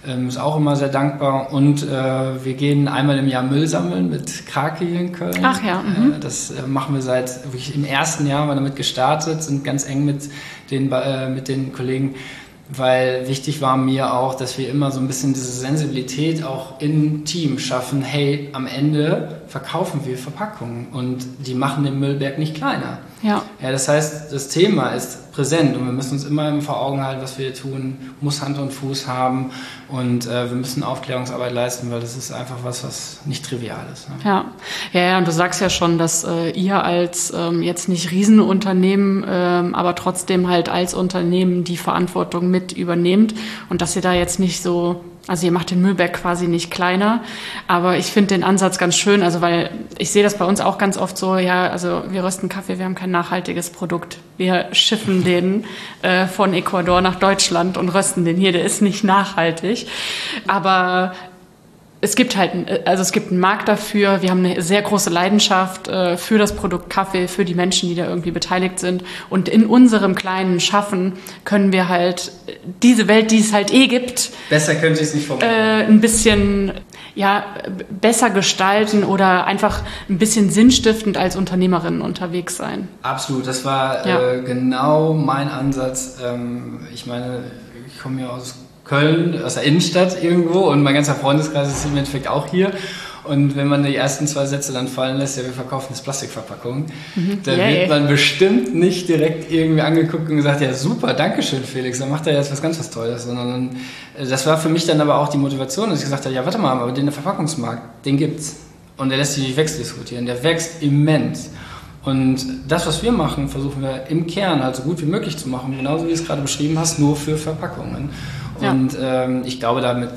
Ähm, ist auch immer sehr dankbar. Und äh, wir gehen einmal im Jahr Müll sammeln mit Krake hier in Köln. Ach ja, mhm. Äh, das äh, machen wir seit wirklich im ersten Jahr, haben wir damit gestartet, sind ganz eng mit den, äh, mit den Kollegen, weil wichtig war mir auch, dass wir immer so ein bisschen diese Sensibilität auch im Team schaffen. Hey, am Ende verkaufen wir Verpackungen und die machen den Müllberg nicht kleiner. ja. Ja, das heißt, das Thema ist präsent und wir müssen uns immer vor Augen halten, was wir tun, muss Hand und Fuß haben und äh, wir müssen Aufklärungsarbeit leisten, weil das ist einfach was, was nicht trivial ist. Ne? Ja. ja, ja, und du sagst ja schon, dass äh, ihr als ähm, jetzt nicht Riesenunternehmen, ähm, aber trotzdem halt als Unternehmen die Verantwortung mit übernehmt und dass ihr da jetzt nicht so also ihr macht den Müllberg quasi nicht kleiner, aber ich finde den Ansatz ganz schön, also weil ich sehe das bei uns auch ganz oft so, ja, also wir rösten Kaffee, wir haben kein nachhaltiges Produkt. Wir schiffen den äh, von Ecuador nach Deutschland und rösten den hier, der ist nicht nachhaltig. Aber es gibt halt, also es gibt einen Markt dafür. Wir haben eine sehr große Leidenschaft äh, für das Produkt Kaffee, für die Menschen, die da irgendwie beteiligt sind. Und in unserem kleinen Schaffen können wir halt diese Welt, die es halt eh gibt, besser könnte ich es nicht formulieren, äh, ein bisschen ja besser gestalten oder einfach ein bisschen sinnstiftend als Unternehmerin unterwegs sein. Absolut, das war ja. äh, genau mein Ansatz. Ähm, ich meine, ich komme ja aus Köln, aus der Innenstadt irgendwo und mein ganzer Freundeskreis ist im Endeffekt auch hier. Und wenn man die ersten zwei Sätze dann fallen lässt, ja, wir verkaufen jetzt Plastikverpackungen, mhm. dann yeah. wird man bestimmt nicht direkt irgendwie angeguckt und gesagt, ja super, danke schön Felix, dann macht er jetzt was ganz was Tolles. Sondern äh, das war für mich dann aber auch die Motivation, dass ich gesagt habe, ja warte mal, aber den Verpackungsmarkt, den gibt's. Und der lässt sich nicht wegdiskutieren, der wächst immens. Und das, was wir machen, versuchen wir im Kern halt so gut wie möglich zu machen, genauso wie du es gerade beschrieben hast, nur für Verpackungen. Und ähm, ich glaube, damit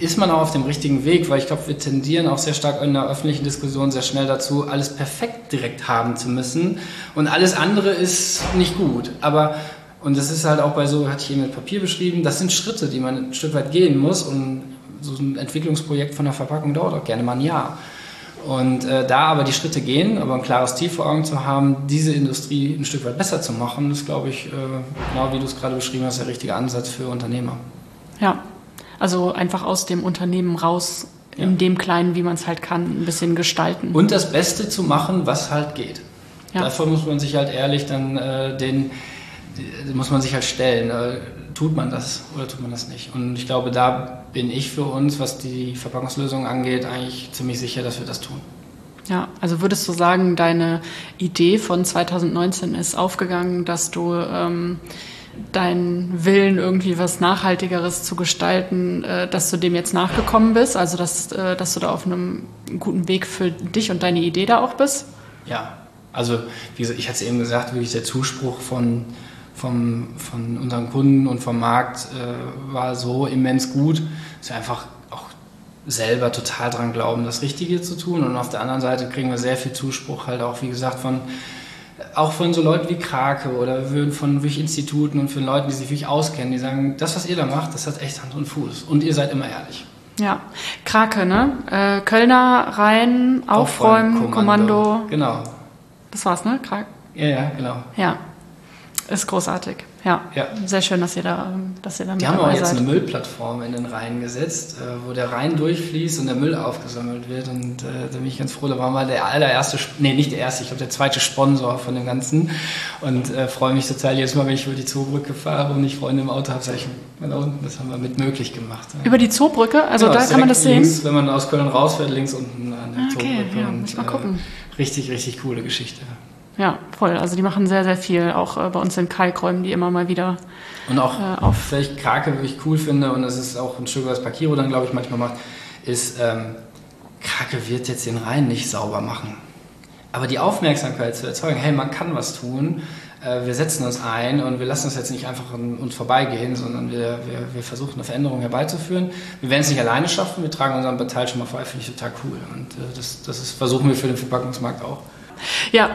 ist man auch auf dem richtigen Weg, weil ich glaube, wir tendieren auch sehr stark in der öffentlichen Diskussion sehr schnell dazu, alles perfekt direkt haben zu müssen. Und alles andere ist nicht gut. Aber, und das ist halt auch bei so, hatte ich eben mit Papier beschrieben, das sind Schritte, die man ein Stück weit gehen muss. Und so ein Entwicklungsprojekt von der Verpackung dauert auch gerne mal ein Jahr. Und äh, da aber die Schritte gehen, aber ein klares Ziel vor Augen zu haben, diese Industrie ein Stück weit besser zu machen, ist, glaube ich, äh, genau wie du es gerade beschrieben hast, der richtige Ansatz für Unternehmer. Ja, also einfach aus dem Unternehmen raus, ja. in dem Kleinen, wie man es halt kann, ein bisschen gestalten. Und das Beste zu machen, was halt geht. Ja. Davor muss man sich halt ehrlich dann äh, den, muss man sich halt stellen. Tut man das oder tut man das nicht? Und ich glaube, da bin ich für uns, was die Verpackungslösung angeht, eigentlich ziemlich sicher, dass wir das tun. Ja, also würdest du sagen, deine Idee von 2019 ist aufgegangen, dass du ähm, deinen Willen, irgendwie was Nachhaltigeres zu gestalten, äh, dass du dem jetzt nachgekommen bist? Also, dass, äh, dass du da auf einem guten Weg für dich und deine Idee da auch bist? Ja, also, wie gesagt, ich hatte es eben gesagt, wirklich der Zuspruch von vom, von unseren Kunden und vom Markt äh, war so immens gut, dass wir einfach auch selber total dran glauben, das Richtige zu tun. Und auf der anderen Seite kriegen wir sehr viel Zuspruch halt auch, wie gesagt, von auch von so Leuten wie Krake oder von wirklich Instituten und von Leuten, die sich wirklich auskennen, die sagen, das, was ihr da macht, das hat echt Hand und Fuß. Und ihr seid immer ehrlich. Ja, Krake, ne? Äh, Kölner rein, Aufräumen, Kommando. Kommando. Genau. Das war's, ne? Krake. Ja, ja, genau. Ja. Ist großartig. Ja. ja. Sehr schön, dass ihr da, dass ihr da mit Die haben auch jetzt seid. eine Müllplattform in den Rhein gesetzt, äh, wo der Rhein durchfließt und der Müll aufgesammelt wird. Und äh, da bin ich ganz froh, da waren wir der allererste, nee, nicht der erste, ich glaube der zweite Sponsor von dem Ganzen. Und äh, freue mich total jedes Mal, wenn ich über die Zoobrücke fahre und ich Freunde im Auto habe, sage ich, mal da unten, das haben wir mit möglich gemacht. Über die Zoobrücke? Also genau, da kann man das sehen? Links, wenn man aus Köln rausfährt, links unten an der okay, Zoobrücke. Ja, und, muss mal gucken. Äh, richtig, richtig coole Geschichte. Ja, voll. Also die machen sehr, sehr viel, auch äh, bei uns in Kalkräumen, die immer mal wieder Und auch, äh, auf vielleicht Krake, was ich cool finde, und das ist auch ein Stück, was Pakiro dann, glaube ich, manchmal macht, ist, ähm, Krake wird jetzt den Rhein nicht sauber machen. Aber die Aufmerksamkeit zu erzeugen, hey, man kann was tun, äh, wir setzen uns ein und wir lassen uns jetzt nicht einfach an uns vorbeigehen, sondern wir, wir, wir versuchen eine Veränderung herbeizuführen. Wir werden es nicht alleine schaffen, wir tragen unseren Teil schon mal vor, finde ich total cool. Und äh, das, das ist, versuchen wir für den Verpackungsmarkt auch. Ja,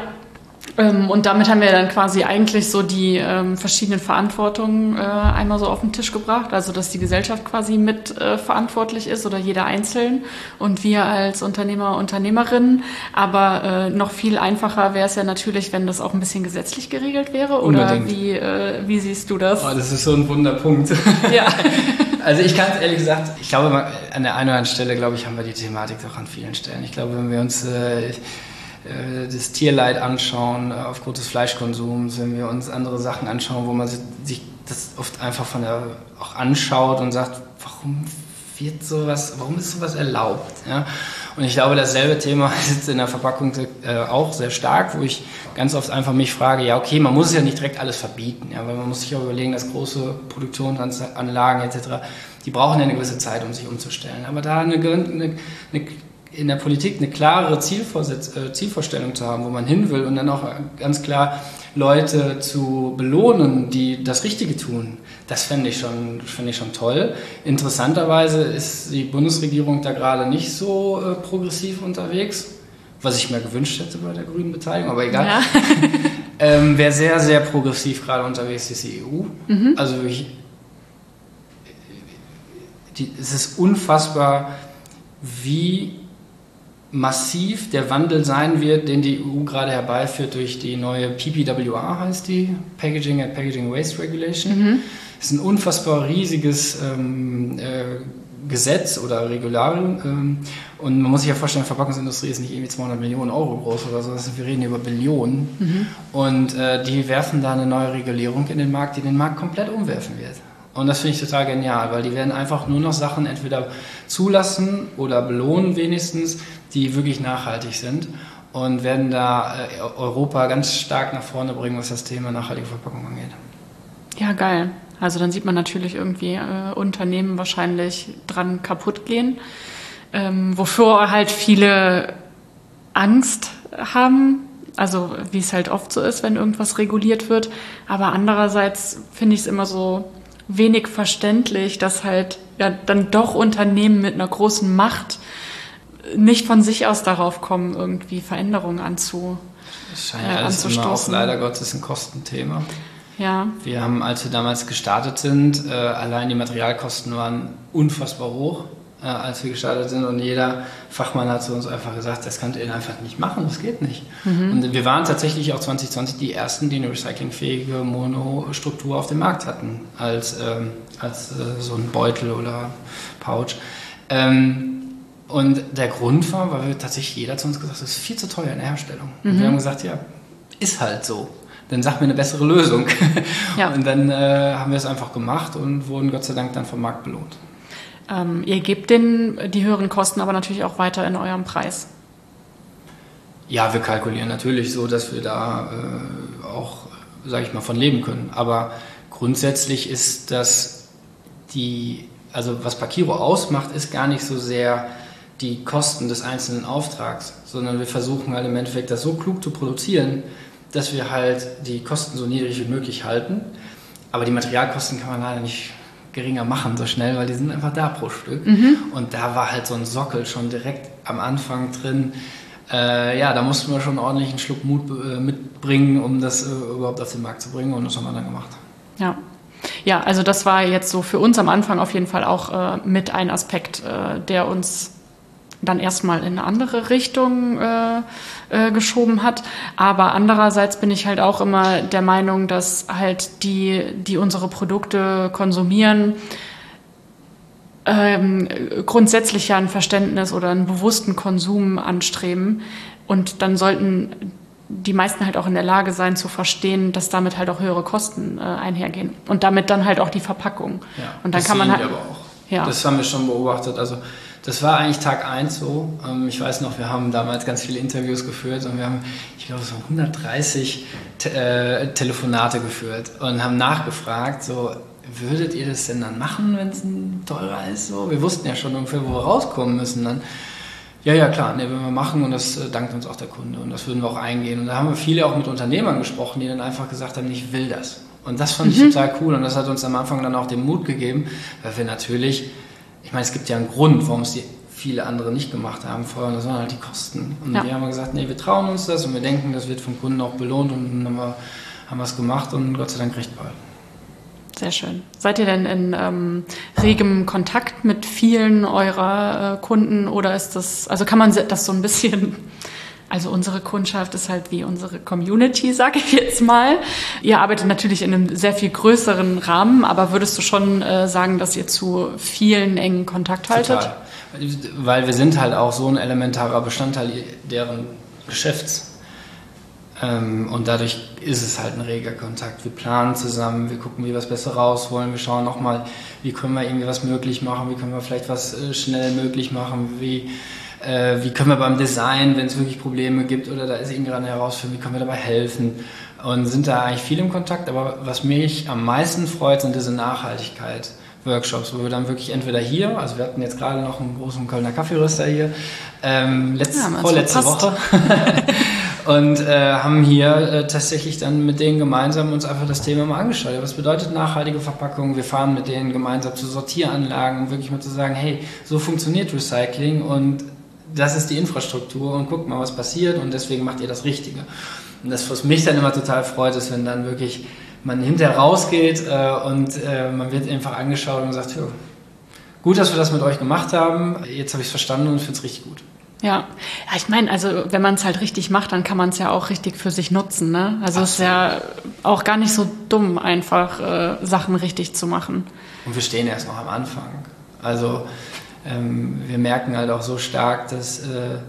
ähm, und damit haben wir dann quasi eigentlich so die ähm, verschiedenen Verantwortungen äh, einmal so auf den Tisch gebracht. Also, dass die Gesellschaft quasi mit äh, verantwortlich ist oder jeder einzeln und wir als Unternehmer, Unternehmerinnen. Aber äh, noch viel einfacher wäre es ja natürlich, wenn das auch ein bisschen gesetzlich geregelt wäre. Oder wie, äh, wie siehst du das? Oh, das ist so ein Wunderpunkt. *laughs* Ja. *laughs* also, ich kann es ehrlich gesagt, ich glaube, an der einen oder anderen Stelle, glaube ich, haben wir die Thematik doch an vielen Stellen. Ich glaube, wenn wir uns äh, äh, das Tierleid anschauen äh, aufgrund des Fleischkonsums, wenn wir uns andere Sachen anschauen, wo man sich das oft einfach von der auch anschaut und sagt, warum wird sowas, warum ist sowas erlaubt? Ja? Und ich glaube, dasselbe Thema *laughs* ist in der Verpackung äh, auch sehr stark, wo ich ganz oft einfach mich frage, ja, okay, man muss es ja nicht direkt alles verbieten, ja, weil man muss sich auch überlegen, dass große Produktionsanlagen etc., die brauchen ja eine gewisse Zeit, um sich umzustellen. Aber da eine, eine, eine in der Politik eine klare äh, Zielvorstellung zu haben, wo man hin will und dann auch ganz klar Leute zu belohnen, die das Richtige tun, das fände ich, schon, fänd ich schon toll. Interessanterweise ist die Bundesregierung da gerade nicht so äh, progressiv unterwegs, was ich mir gewünscht hätte bei der grünen Beteiligung, aber egal. Ja. *laughs* ähm, wer sehr, sehr progressiv gerade unterwegs ist, die EU. Mhm. Also ich, die, es ist unfassbar, wie massiv der Wandel sein wird, den die EU gerade herbeiführt durch die neue PPWR, heißt die, Packaging and Packaging Waste Regulation. Mhm. Das ist ein unfassbar riesiges ähm, äh, Gesetz oder Regularium. Ähm, und man muss sich ja vorstellen, die Verpackungsindustrie ist nicht irgendwie 200 Millionen Euro groß oder so, wir reden über Billionen. Mhm. Und äh, die werfen da eine neue Regulierung in den Markt, die den Markt komplett umwerfen wird. Und das finde ich total genial, weil die werden einfach nur noch Sachen entweder zulassen oder belohnen wenigstens, die wirklich nachhaltig sind und werden da äh, Europa ganz stark nach vorne bringen, was das Thema nachhaltige Verpackung angeht. Ja, geil. Also dann sieht man natürlich irgendwie äh, Unternehmen wahrscheinlich dran kaputt gehen, ähm, wofür halt viele Angst haben. Also wie es halt oft so ist, wenn irgendwas reguliert wird. Aber andererseits finde ich es immer so wenig verständlich, dass halt ja dann doch Unternehmen mit einer großen Macht nicht von sich aus darauf kommen, irgendwie Veränderungen anzu, das scheint äh, alles immer auch leider Gottes ein Kostenthema. Ja. Wir haben, als wir damals gestartet sind, äh, allein die Materialkosten waren unfassbar hoch, äh, als wir gestartet sind. Und jeder Fachmann hat zu uns einfach gesagt, das könnt ihr einfach nicht machen, das geht nicht. Mhm. Und wir waren tatsächlich auch 2020 die ersten, die eine recyclingfähige Monostruktur auf dem Markt hatten, als, ähm, als äh, so ein Beutel oder Pouch. Ähm, und der Grund war, weil wir tatsächlich jeder zu uns gesagt hat, das ist viel zu teuer in der Herstellung. Mhm. Und wir haben gesagt, ja, ist halt so. Dann sag mir eine bessere Lösung. Ja. *laughs* Und dann äh, haben wir es einfach gemacht und wurden Gott sei Dank dann vom Markt belohnt. Ähm, ihr gebt den, die höheren Kosten aber natürlich auch weiter in eurem Preis. Ja, wir kalkulieren natürlich so, dass wir da äh, auch, sage ich mal, von leben können. Aber grundsätzlich ist das die, also was Pakiro ausmacht, ist gar nicht so sehr die Kosten des einzelnen Auftrags, sondern wir versuchen halt im Endeffekt das so klug zu produzieren, dass wir halt die Kosten so niedrig wie möglich halten. Aber die Materialkosten kann man leider nicht geringer machen so schnell, weil die sind einfach da pro Stück. Mhm. Und da war halt so ein Sockel schon direkt am Anfang drin. Äh, ja, da mussten wir schon ordentlich einen Schluck Mut äh, mitbringen, um das äh, überhaupt auf den Markt zu bringen und das haben wir dann gemacht. Ja. Ja, also das war jetzt so für uns am Anfang auf jeden Fall auch äh, mit ein Aspekt, äh, der uns dann erstmal in eine andere Richtung äh, äh, geschoben hat. Aber andererseits bin ich halt auch immer der Meinung, dass halt die, die unsere Produkte konsumieren, ähm, grundsätzlich ja ein Verständnis oder einen bewussten Konsum anstreben. Und dann sollten die meisten halt auch in der Lage sein zu verstehen, dass damit halt auch höhere Kosten äh, einhergehen. Und damit dann halt auch die Verpackung. Ja, und dann kann man halt. Aber auch. Ja. Das haben wir schon beobachtet. Also das war eigentlich Tag 1 so. Ähm, ich weiß noch, wir haben damals ganz viele Interviews geführt und wir haben, ich glaube, so 130 Te äh, Telefonate geführt und haben nachgefragt, so, würdet ihr das denn dann machen, wenn es teurer ist? So, wir wussten ja schon ungefähr, wo wir rauskommen müssen dann. Ja, ja, klar, ne, würden wir machen und das äh, dankt uns auch der Kunde und das würden wir auch eingehen. Und da haben wir viele auch mit Unternehmern gesprochen, die dann einfach gesagt haben, ich will das. Und das fand mhm. ich total cool und das hat uns am Anfang dann auch den Mut gegeben, weil wir natürlich ich meine, es gibt ja einen Grund, warum es die viele andere nicht gemacht haben vorher, und das waren halt die Kosten. Und ja. wir haben gesagt, nee, wir trauen uns das und wir denken, das wird vom Kunden auch belohnt und dann haben wir, es gemacht und Gott sei Dank recht bald. Sehr schön. Seid ihr denn in ähm, regem Kontakt mit vielen eurer äh, Kunden oder ist das, also kann man das so ein bisschen also unsere Kundschaft ist halt wie unsere Community, sage ich jetzt mal. Ihr arbeitet natürlich in einem sehr viel größeren Rahmen, aber würdest du schon äh, sagen, dass ihr zu vielen engen Kontakt haltet? Total. Weil wir sind halt auch so ein elementarer Bestandteil deren Geschäfts. Ähm, und dadurch ist es halt ein reger Kontakt. Wir planen zusammen, wir gucken, wie wir was besser rausholen, wir schauen nochmal, wie können wir irgendwie was möglich machen, wie können wir vielleicht was äh, schnell möglich machen, wie, äh, wie können wir beim Design, wenn es wirklich Probleme gibt oder da ist irgendwie eine Herausforderung, wie können wir dabei helfen und sind da eigentlich viel im Kontakt. Aber was mich am meisten freut, sind diese Nachhaltigkeit. Workshops, wo wir dann wirklich entweder hier, also wir hatten jetzt gerade noch einen großen Kölner Kaffeeröster hier, ähm, letzte, ja, vorletzte Woche, *laughs* und äh, haben hier äh, tatsächlich dann mit denen gemeinsam uns einfach das Thema mal angeschaut. Was bedeutet nachhaltige Verpackung? Wir fahren mit denen gemeinsam zu Sortieranlagen, um wirklich mal zu sagen, hey, so funktioniert Recycling und das ist die Infrastruktur und guckt mal, was passiert und deswegen macht ihr das Richtige. Und das, was mich dann immer total freut, ist, wenn dann wirklich man hinterher rausgeht äh, und äh, man wird einfach angeschaut und sagt, gut, dass wir das mit euch gemacht haben, jetzt habe ich es verstanden und finde es richtig gut. Ja, ja ich meine, also wenn man es halt richtig macht, dann kann man es ja auch richtig für sich nutzen. Ne? Also es ist ja auch gar nicht so dumm, einfach äh, Sachen richtig zu machen. Und wir stehen erst noch am Anfang. Also ähm, wir merken halt auch so stark, dass, äh,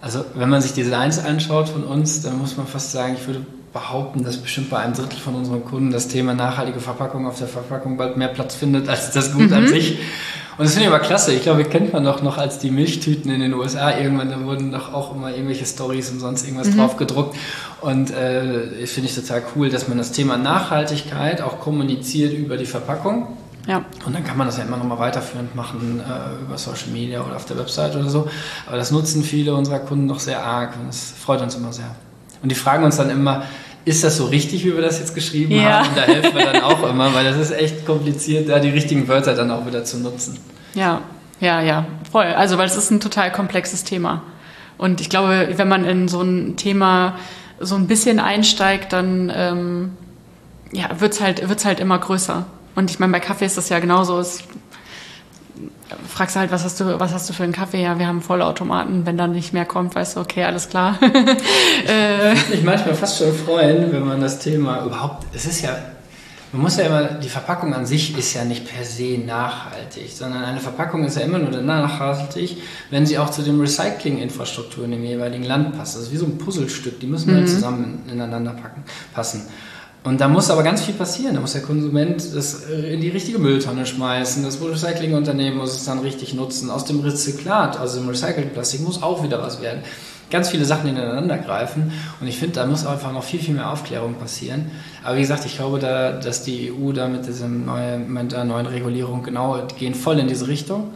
also wenn man sich Designs anschaut von uns, dann muss man fast sagen, ich würde behaupten, dass bestimmt bei einem Drittel von unseren Kunden das Thema nachhaltige Verpackung auf der Verpackung bald mehr Platz findet als das Gut mhm. an sich. Und das finde ich aber klasse. Ich glaube, kennt man doch noch als die Milchtüten in den USA irgendwann, da wurden doch auch immer irgendwelche Stories und sonst irgendwas mhm. drauf gedruckt. Und äh, finde ich total cool, dass man das Thema Nachhaltigkeit auch kommuniziert über die Verpackung. Ja. Und dann kann man das ja immer noch mal weiterführend machen äh, über Social Media oder auf der Website oder so. Aber das nutzen viele unserer Kunden noch sehr arg und das freut uns immer sehr. Und die fragen uns dann immer, ist das so richtig, wie wir das jetzt geschrieben ja. haben? Und da helfen wir dann auch immer, weil das ist echt kompliziert, da die richtigen Wörter dann auch wieder zu nutzen. Ja, ja, ja, voll. Also, weil es ist ein total komplexes Thema. Und ich glaube, wenn man in so ein Thema so ein bisschen einsteigt, dann ähm, ja, wird es halt, wird's halt immer größer. Und ich meine, bei Kaffee ist das ja genauso. Es fragst du halt, was hast du, was hast du für einen Kaffee? Ja, wir haben Vollautomaten. Wenn dann nicht mehr kommt, weißt du, okay, alles klar. *laughs* äh. Ich mich manchmal fast schon freuen, wenn man das Thema überhaupt, es ist ja, man muss ja immer, die Verpackung an sich ist ja nicht per se nachhaltig, sondern eine Verpackung ist ja immer nur dann nachhaltig, wenn sie auch zu dem Recycling-Infrastruktur in dem jeweiligen Land passt. Das ist wie so ein Puzzlestück, die müssen halt mhm. halt zusammen ineinander packen, passen. Und da muss aber ganz viel passieren. Da muss der Konsument das äh, in die richtige Mülltonne schmeißen. Das Recyclingunternehmen muss es dann richtig nutzen. Aus dem Rezyklat, also dem Recyclingplastik, muss auch wieder was werden. Ganz viele Sachen ineinander greifen. Und ich finde, da muss einfach noch viel, viel mehr Aufklärung passieren. Aber wie gesagt, ich glaube, da, dass die EU da mit, diesem neue, mit der neuen Regulierung genau, gehen voll in diese Richtung.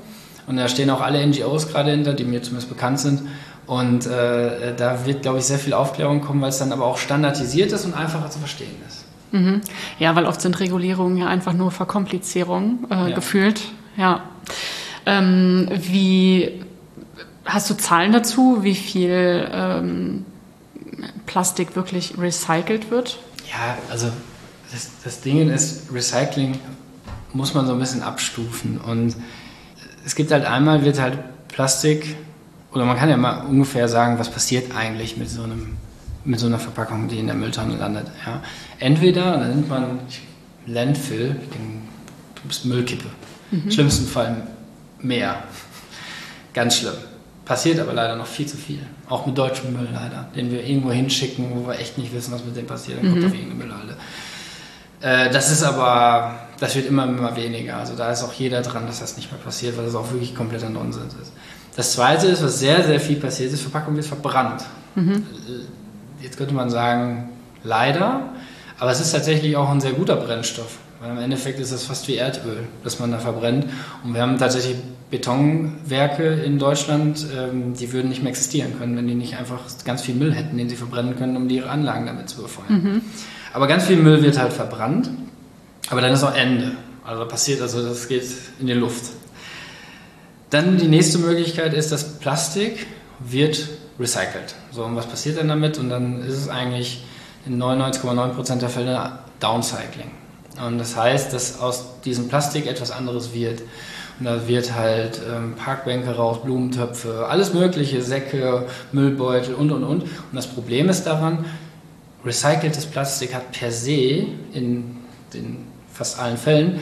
Und da stehen auch alle NGOs gerade hinter, die mir zumindest bekannt sind. Und äh, da wird, glaube ich, sehr viel Aufklärung kommen, weil es dann aber auch standardisiert ist und einfacher zu verstehen ist. Mhm. Ja, weil oft sind Regulierungen ja einfach nur Verkomplizierung äh, ja. gefühlt. Ja. Ähm, wie hast du Zahlen dazu, wie viel ähm, Plastik wirklich recycelt wird? Ja, also das, das Ding ist, Recycling muss man so ein bisschen abstufen. Und es gibt halt einmal, wird halt Plastik oder man kann ja mal ungefähr sagen, was passiert eigentlich mit so, einem, mit so einer Verpackung, die in der Mülltonne landet. Ja. Entweder, dann nimmt man Landfill, du bist Müllkippe. Mhm. Im schlimmsten Fall mehr. Ganz schlimm. Passiert aber leider noch viel zu viel. Auch mit deutschem Müll leider, den wir irgendwo hinschicken, wo wir echt nicht wissen, was mit dem passiert. Dann mhm. kommt auf irgendeine Müllhalde. Äh, das ist aber, das wird immer, immer weniger. Also da ist auch jeder dran, dass das nicht mehr passiert, weil das auch wirklich kompletter Nonsens ist. Das zweite ist, was sehr, sehr viel passiert ist, Verpackung wird verbrannt. Mhm. Jetzt könnte man sagen, leider, aber es ist tatsächlich auch ein sehr guter Brennstoff. Weil im Endeffekt ist das fast wie Erdöl, das man da verbrennt. Und wir haben tatsächlich Betonwerke in Deutschland, ähm, die würden nicht mehr existieren können, wenn die nicht einfach ganz viel Müll hätten, den sie verbrennen können, um ihre Anlagen damit zu befeuern. Mhm. Aber ganz viel Müll wird halt verbrannt, aber dann ist auch Ende. Also passiert, also das geht in die Luft. Dann die nächste Möglichkeit ist, dass Plastik wird recycelt. So, und was passiert denn damit? Und dann ist es eigentlich in 99,9% der Fälle Downcycling. Und das heißt, dass aus diesem Plastik etwas anderes wird. Und da wird halt ähm, Parkbänke raus, Blumentöpfe, alles mögliche, Säcke, Müllbeutel und und und. Und das Problem ist daran, recyceltes Plastik hat per se in den fast allen Fällen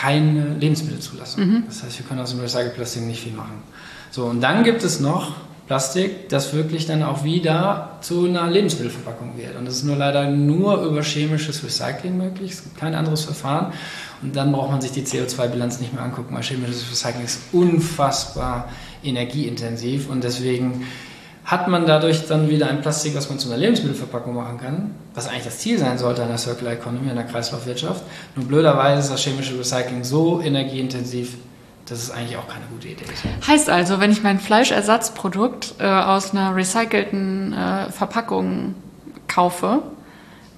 keine Lebensmittelzulassung. Mhm. Das heißt, wir können aus dem Recycled-Plastik nicht viel machen. So, und dann gibt es noch Plastik, das wirklich dann auch wieder zu einer Lebensmittelverpackung wird. Und das ist nur leider nur über chemisches Recycling möglich. Es gibt kein anderes Verfahren. Und dann braucht man sich die CO2-Bilanz nicht mehr angucken, weil chemisches Recycling ist unfassbar energieintensiv und deswegen hat man dadurch dann wieder ein Plastik, was man zu einer Lebensmittelverpackung machen kann, was eigentlich das Ziel sein sollte an der Circular Economy, an der Kreislaufwirtschaft. Nur blöderweise ist das chemische Recycling so energieintensiv, dass es eigentlich auch keine gute Idee ist. Heißt also, wenn ich mein Fleischersatzprodukt äh, aus einer recycelten äh, Verpackung kaufe,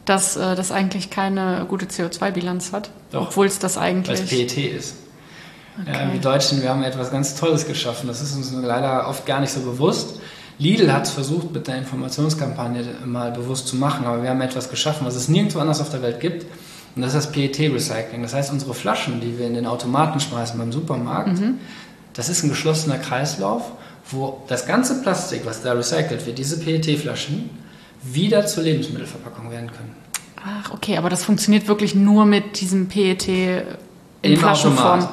dass äh, das eigentlich keine gute CO2-Bilanz hat, obwohl es das eigentlich... Weil es PET ist. Okay. Wir Deutschen, wir haben etwas ganz Tolles geschaffen. Das ist uns leider oft gar nicht so bewusst. Lidl hat es versucht, mit der Informationskampagne mal bewusst zu machen, aber wir haben etwas geschaffen, was es nirgendwo anders auf der Welt gibt. Und das ist das PET-Recycling. Das heißt, unsere Flaschen, die wir in den Automaten schmeißen beim Supermarkt, mhm. das ist ein geschlossener Kreislauf, wo das ganze Plastik, was da recycelt wird, diese PET-Flaschen, wieder zur Lebensmittelverpackung werden können. Ach, okay, aber das funktioniert wirklich nur mit diesem PET in Flaschenform.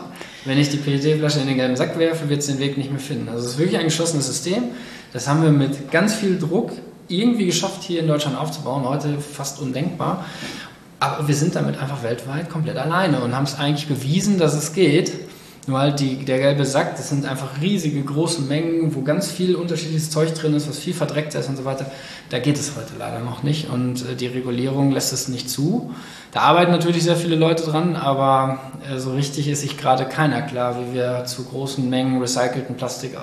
Wenn ich die PET-Flasche in den gelben Sack werfe, wird es den Weg nicht mehr finden. Also es ist wirklich ein geschlossenes System. Das haben wir mit ganz viel Druck irgendwie geschafft, hier in Deutschland aufzubauen. Heute fast undenkbar. Aber wir sind damit einfach weltweit komplett alleine und haben es eigentlich bewiesen, dass es geht. Nur halt die, der gelbe Sack, das sind einfach riesige, große Mengen, wo ganz viel unterschiedliches Zeug drin ist, was viel verdreckt ist und so weiter. Da geht es heute leider noch nicht und äh, die Regulierung lässt es nicht zu. Da arbeiten natürlich sehr viele Leute dran, aber äh, so richtig ist sich gerade keiner klar, wie wir zu großen Mengen recycelten Plastik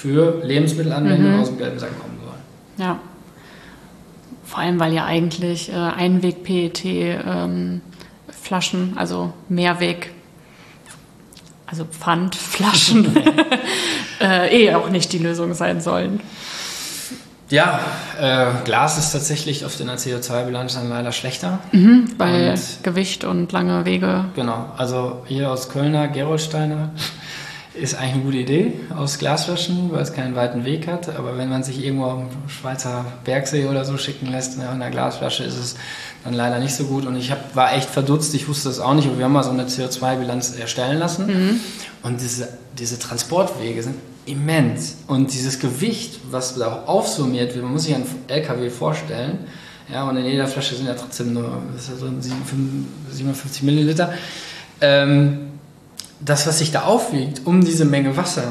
für Lebensmittelanwendung mhm. aus dem gelben Sack kommen sollen. Ja. Vor allem, weil ja eigentlich äh, Einweg-PET-Flaschen, ähm, also Mehrweg, also Pfandflaschen, *laughs* äh, eh auch nicht die Lösung sein sollen. Ja, äh, Glas ist tatsächlich auf den CO2-Bilanz dann leider schlechter. Mhm, bei und, Gewicht und lange Wege. Genau, also hier aus Kölner, Gerolsteiner, ist eigentlich eine gute Idee aus Glasflaschen, weil es keinen weiten Weg hat. Aber wenn man sich irgendwo am Schweizer Bergsee oder so schicken lässt in einer Glasflasche, ist es dann leider nicht so gut. Und ich hab, war echt verdutzt, ich wusste das auch nicht, aber wir haben mal so eine CO2-Bilanz erstellen lassen. Mhm. Und diese, diese Transportwege sind immens. Und dieses Gewicht, was da aufsummiert wird, man muss sich einen LKW vorstellen, ja, und in jeder Flasche sind ja trotzdem nur so 57 Milliliter. Ähm, das, was sich da aufwiegt, um diese Menge Wasser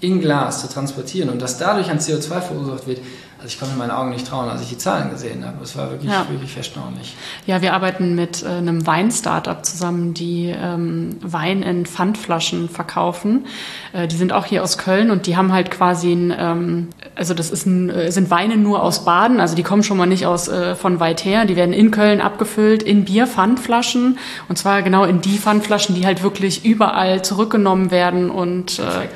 in Glas zu transportieren und das dadurch an CO2 verursacht wird, also ich konnte meinen Augen nicht trauen, als ich die Zahlen gesehen habe. Es war wirklich, ja. wirklich erstaunlich. Ja, wir arbeiten mit äh, einem Wein-Startup zusammen, die ähm, Wein in Pfandflaschen verkaufen. Äh, die sind auch hier aus Köln und die haben halt quasi ein, ähm, also das ist ein, äh, sind Weine nur aus Baden, also die kommen schon mal nicht aus äh, von weit her. Die werden in Köln abgefüllt in Bier-Pfandflaschen und zwar genau in die Pfandflaschen, die halt wirklich überall zurückgenommen werden und äh,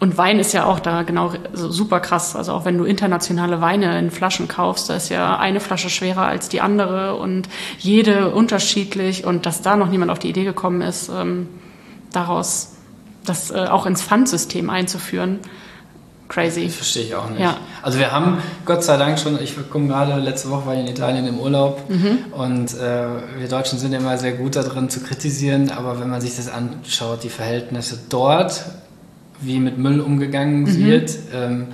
und Wein ist ja auch da genau super krass. Also auch wenn du internationale Weine in Flaschen kaufst, da ist ja eine Flasche schwerer als die andere und jede unterschiedlich. Und dass da noch niemand auf die Idee gekommen ist, ähm, daraus das äh, auch ins Pfandsystem einzuführen. Crazy. Das verstehe ich auch nicht. Ja. Also wir haben Gott sei Dank schon, ich komme gerade, letzte Woche war ich in Italien im Urlaub mhm. und äh, wir Deutschen sind immer sehr gut darin zu kritisieren, aber wenn man sich das anschaut, die Verhältnisse dort wie mit Müll umgegangen mhm. wird. Ähm,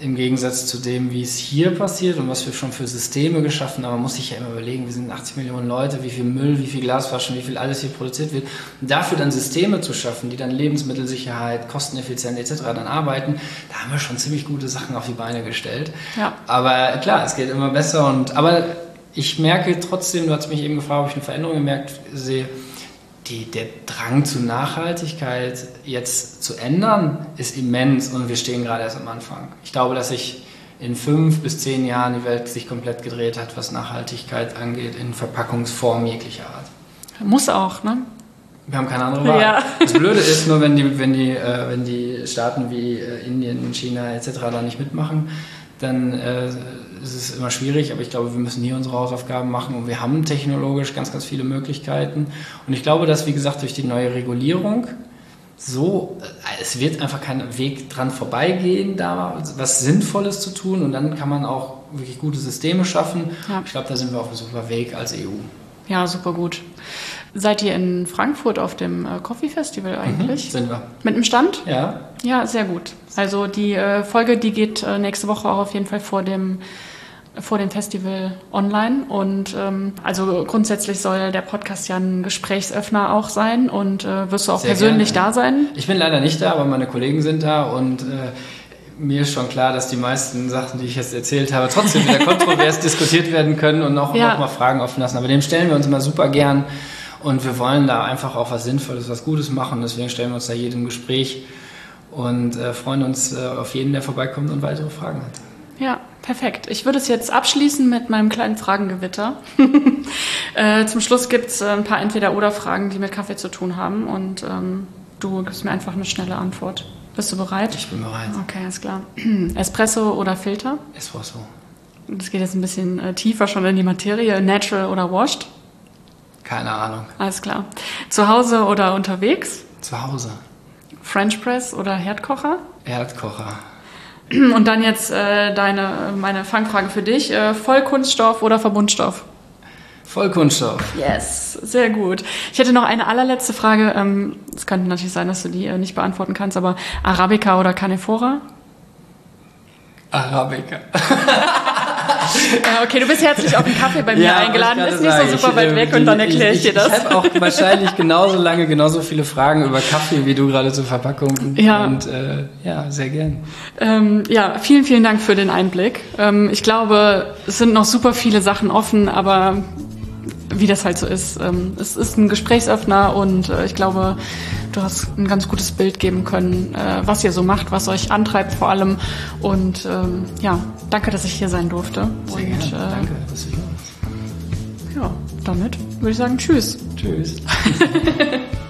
Im Gegensatz zu dem, wie es hier passiert und was wir schon für Systeme geschaffen haben. Man muss sich ja immer überlegen, wir sind 80 Millionen Leute, wie viel Müll, wie viel Glasflaschen, wie viel alles hier produziert wird. Und dafür dann Systeme zu schaffen, die dann Lebensmittelsicherheit, Kosteneffizienz etc. dann arbeiten, da haben wir schon ziemlich gute Sachen auf die Beine gestellt. Ja. Aber klar, es geht immer besser. Und, aber ich merke trotzdem, du hast mich eben gefragt, ob ich eine Veränderung gemerkt sehe die, der Drang zu Nachhaltigkeit jetzt zu ändern, ist immens und wir stehen gerade erst am Anfang. Ich glaube, dass sich in fünf bis zehn Jahren die Welt sich komplett gedreht hat, was Nachhaltigkeit angeht, in Verpackungsform jeglicher Art. Muss auch, ne? Wir haben keine andere Wahl. Ja. Das Blöde ist nur, wenn die, wenn die, äh, wenn die Staaten wie äh, Indien, China etc. da nicht mitmachen, dann äh, ist es immer schwierig, aber ich glaube, wir müssen hier unsere Hausaufgaben machen und wir haben technologisch ganz, ganz viele Möglichkeiten. Und ich glaube, dass, wie gesagt, durch die neue Regulierung so, äh, es wird einfach kein Weg dran vorbeigehen, da was Sinnvolles zu tun und dann kann man auch wirklich gute Systeme schaffen. Ja. Ich glaube, da sind wir auf einem super Weg als EU. Ja, super gut. Seid ihr in Frankfurt auf dem äh, Coffee Festival eigentlich? Mhm, sind wir. Mit einem Stand? Ja. Ja, sehr gut. Also die äh, Folge, die geht nächste Woche auch auf jeden Fall vor dem vor dem Festival online und ähm, also grundsätzlich soll der Podcast ja ein Gesprächsöffner auch sein und äh, wirst du auch Sehr persönlich gerne. da sein? Ich bin leider nicht da, aber meine Kollegen sind da und äh, mir ist schon klar, dass die meisten Sachen, die ich jetzt erzählt habe, trotzdem wieder *laughs* kontrovers diskutiert werden können und auch Ja. noch mal Fragen offen lassen. Aber dem stellen wir uns immer super gern und wir wollen da einfach auch was Sinnvolles, was Gutes machen. Deswegen stellen wir uns da jedem Gespräch und äh, freuen uns äh, auf jeden, der vorbeikommt und weitere Fragen hat. Ja, perfekt. Ich würde es jetzt abschließen mit meinem kleinen Fragengewitter. *laughs* äh, zum Schluss gibt's äh, ein paar Entweder-Oder-Fragen, die mit Kaffee zu tun haben und ähm, du gibst mir einfach eine schnelle Antwort. Bist du bereit? Ich bin bereit. Okay, alles klar. *clears throat* Espresso oder Filter? Espresso. Das geht jetzt ein bisschen äh, tiefer schon in die Materie. Natural oder washed? Keine Ahnung. Alles klar. Zu Hause oder unterwegs? Zu Hause. French Press oder Herdkocher? Erdkocher. *clears throat* Und dann jetzt äh, deine, meine Fangfrage für dich. Äh, Vollkunststoff oder Verbundstoff? Vollkunststoff. Yes, sehr gut. Ich hätte noch eine allerletzte Frage. Ähm, Es könnte natürlich sein, dass du die äh, nicht beantworten kannst, aber Arabica oder Canephora? Arabica. *laughs* Äh, okay, du bist herzlich auf den Kaffee bei mir *laughs* Ja, eingeladen. Ist ich nicht gerade so sagen. super weit Ich, weg äh, und dann erkläre ich dir das. Ich habe auch wahrscheinlich genauso lange, genauso viele Fragen über Kaffee wie du gerade zur Verpackung. Ja. Und äh, ja, sehr gern. Ähm, ja, vielen, vielen Dank für den Einblick. Ähm, ich glaube, es sind noch super viele Sachen offen, aber wie das halt so ist, ähm, es ist ein Gesprächsöffner und äh, ich glaube, du hast ein ganz gutes Bild geben können, äh, was ihr so macht, was euch antreibt vor allem. Und ähm, ja, danke, dass ich hier sein durfte. Sehr und gern. Äh, Danke. dass du hier warst. ja, damit würde ich sagen, tschüss. Tschüss. *laughs*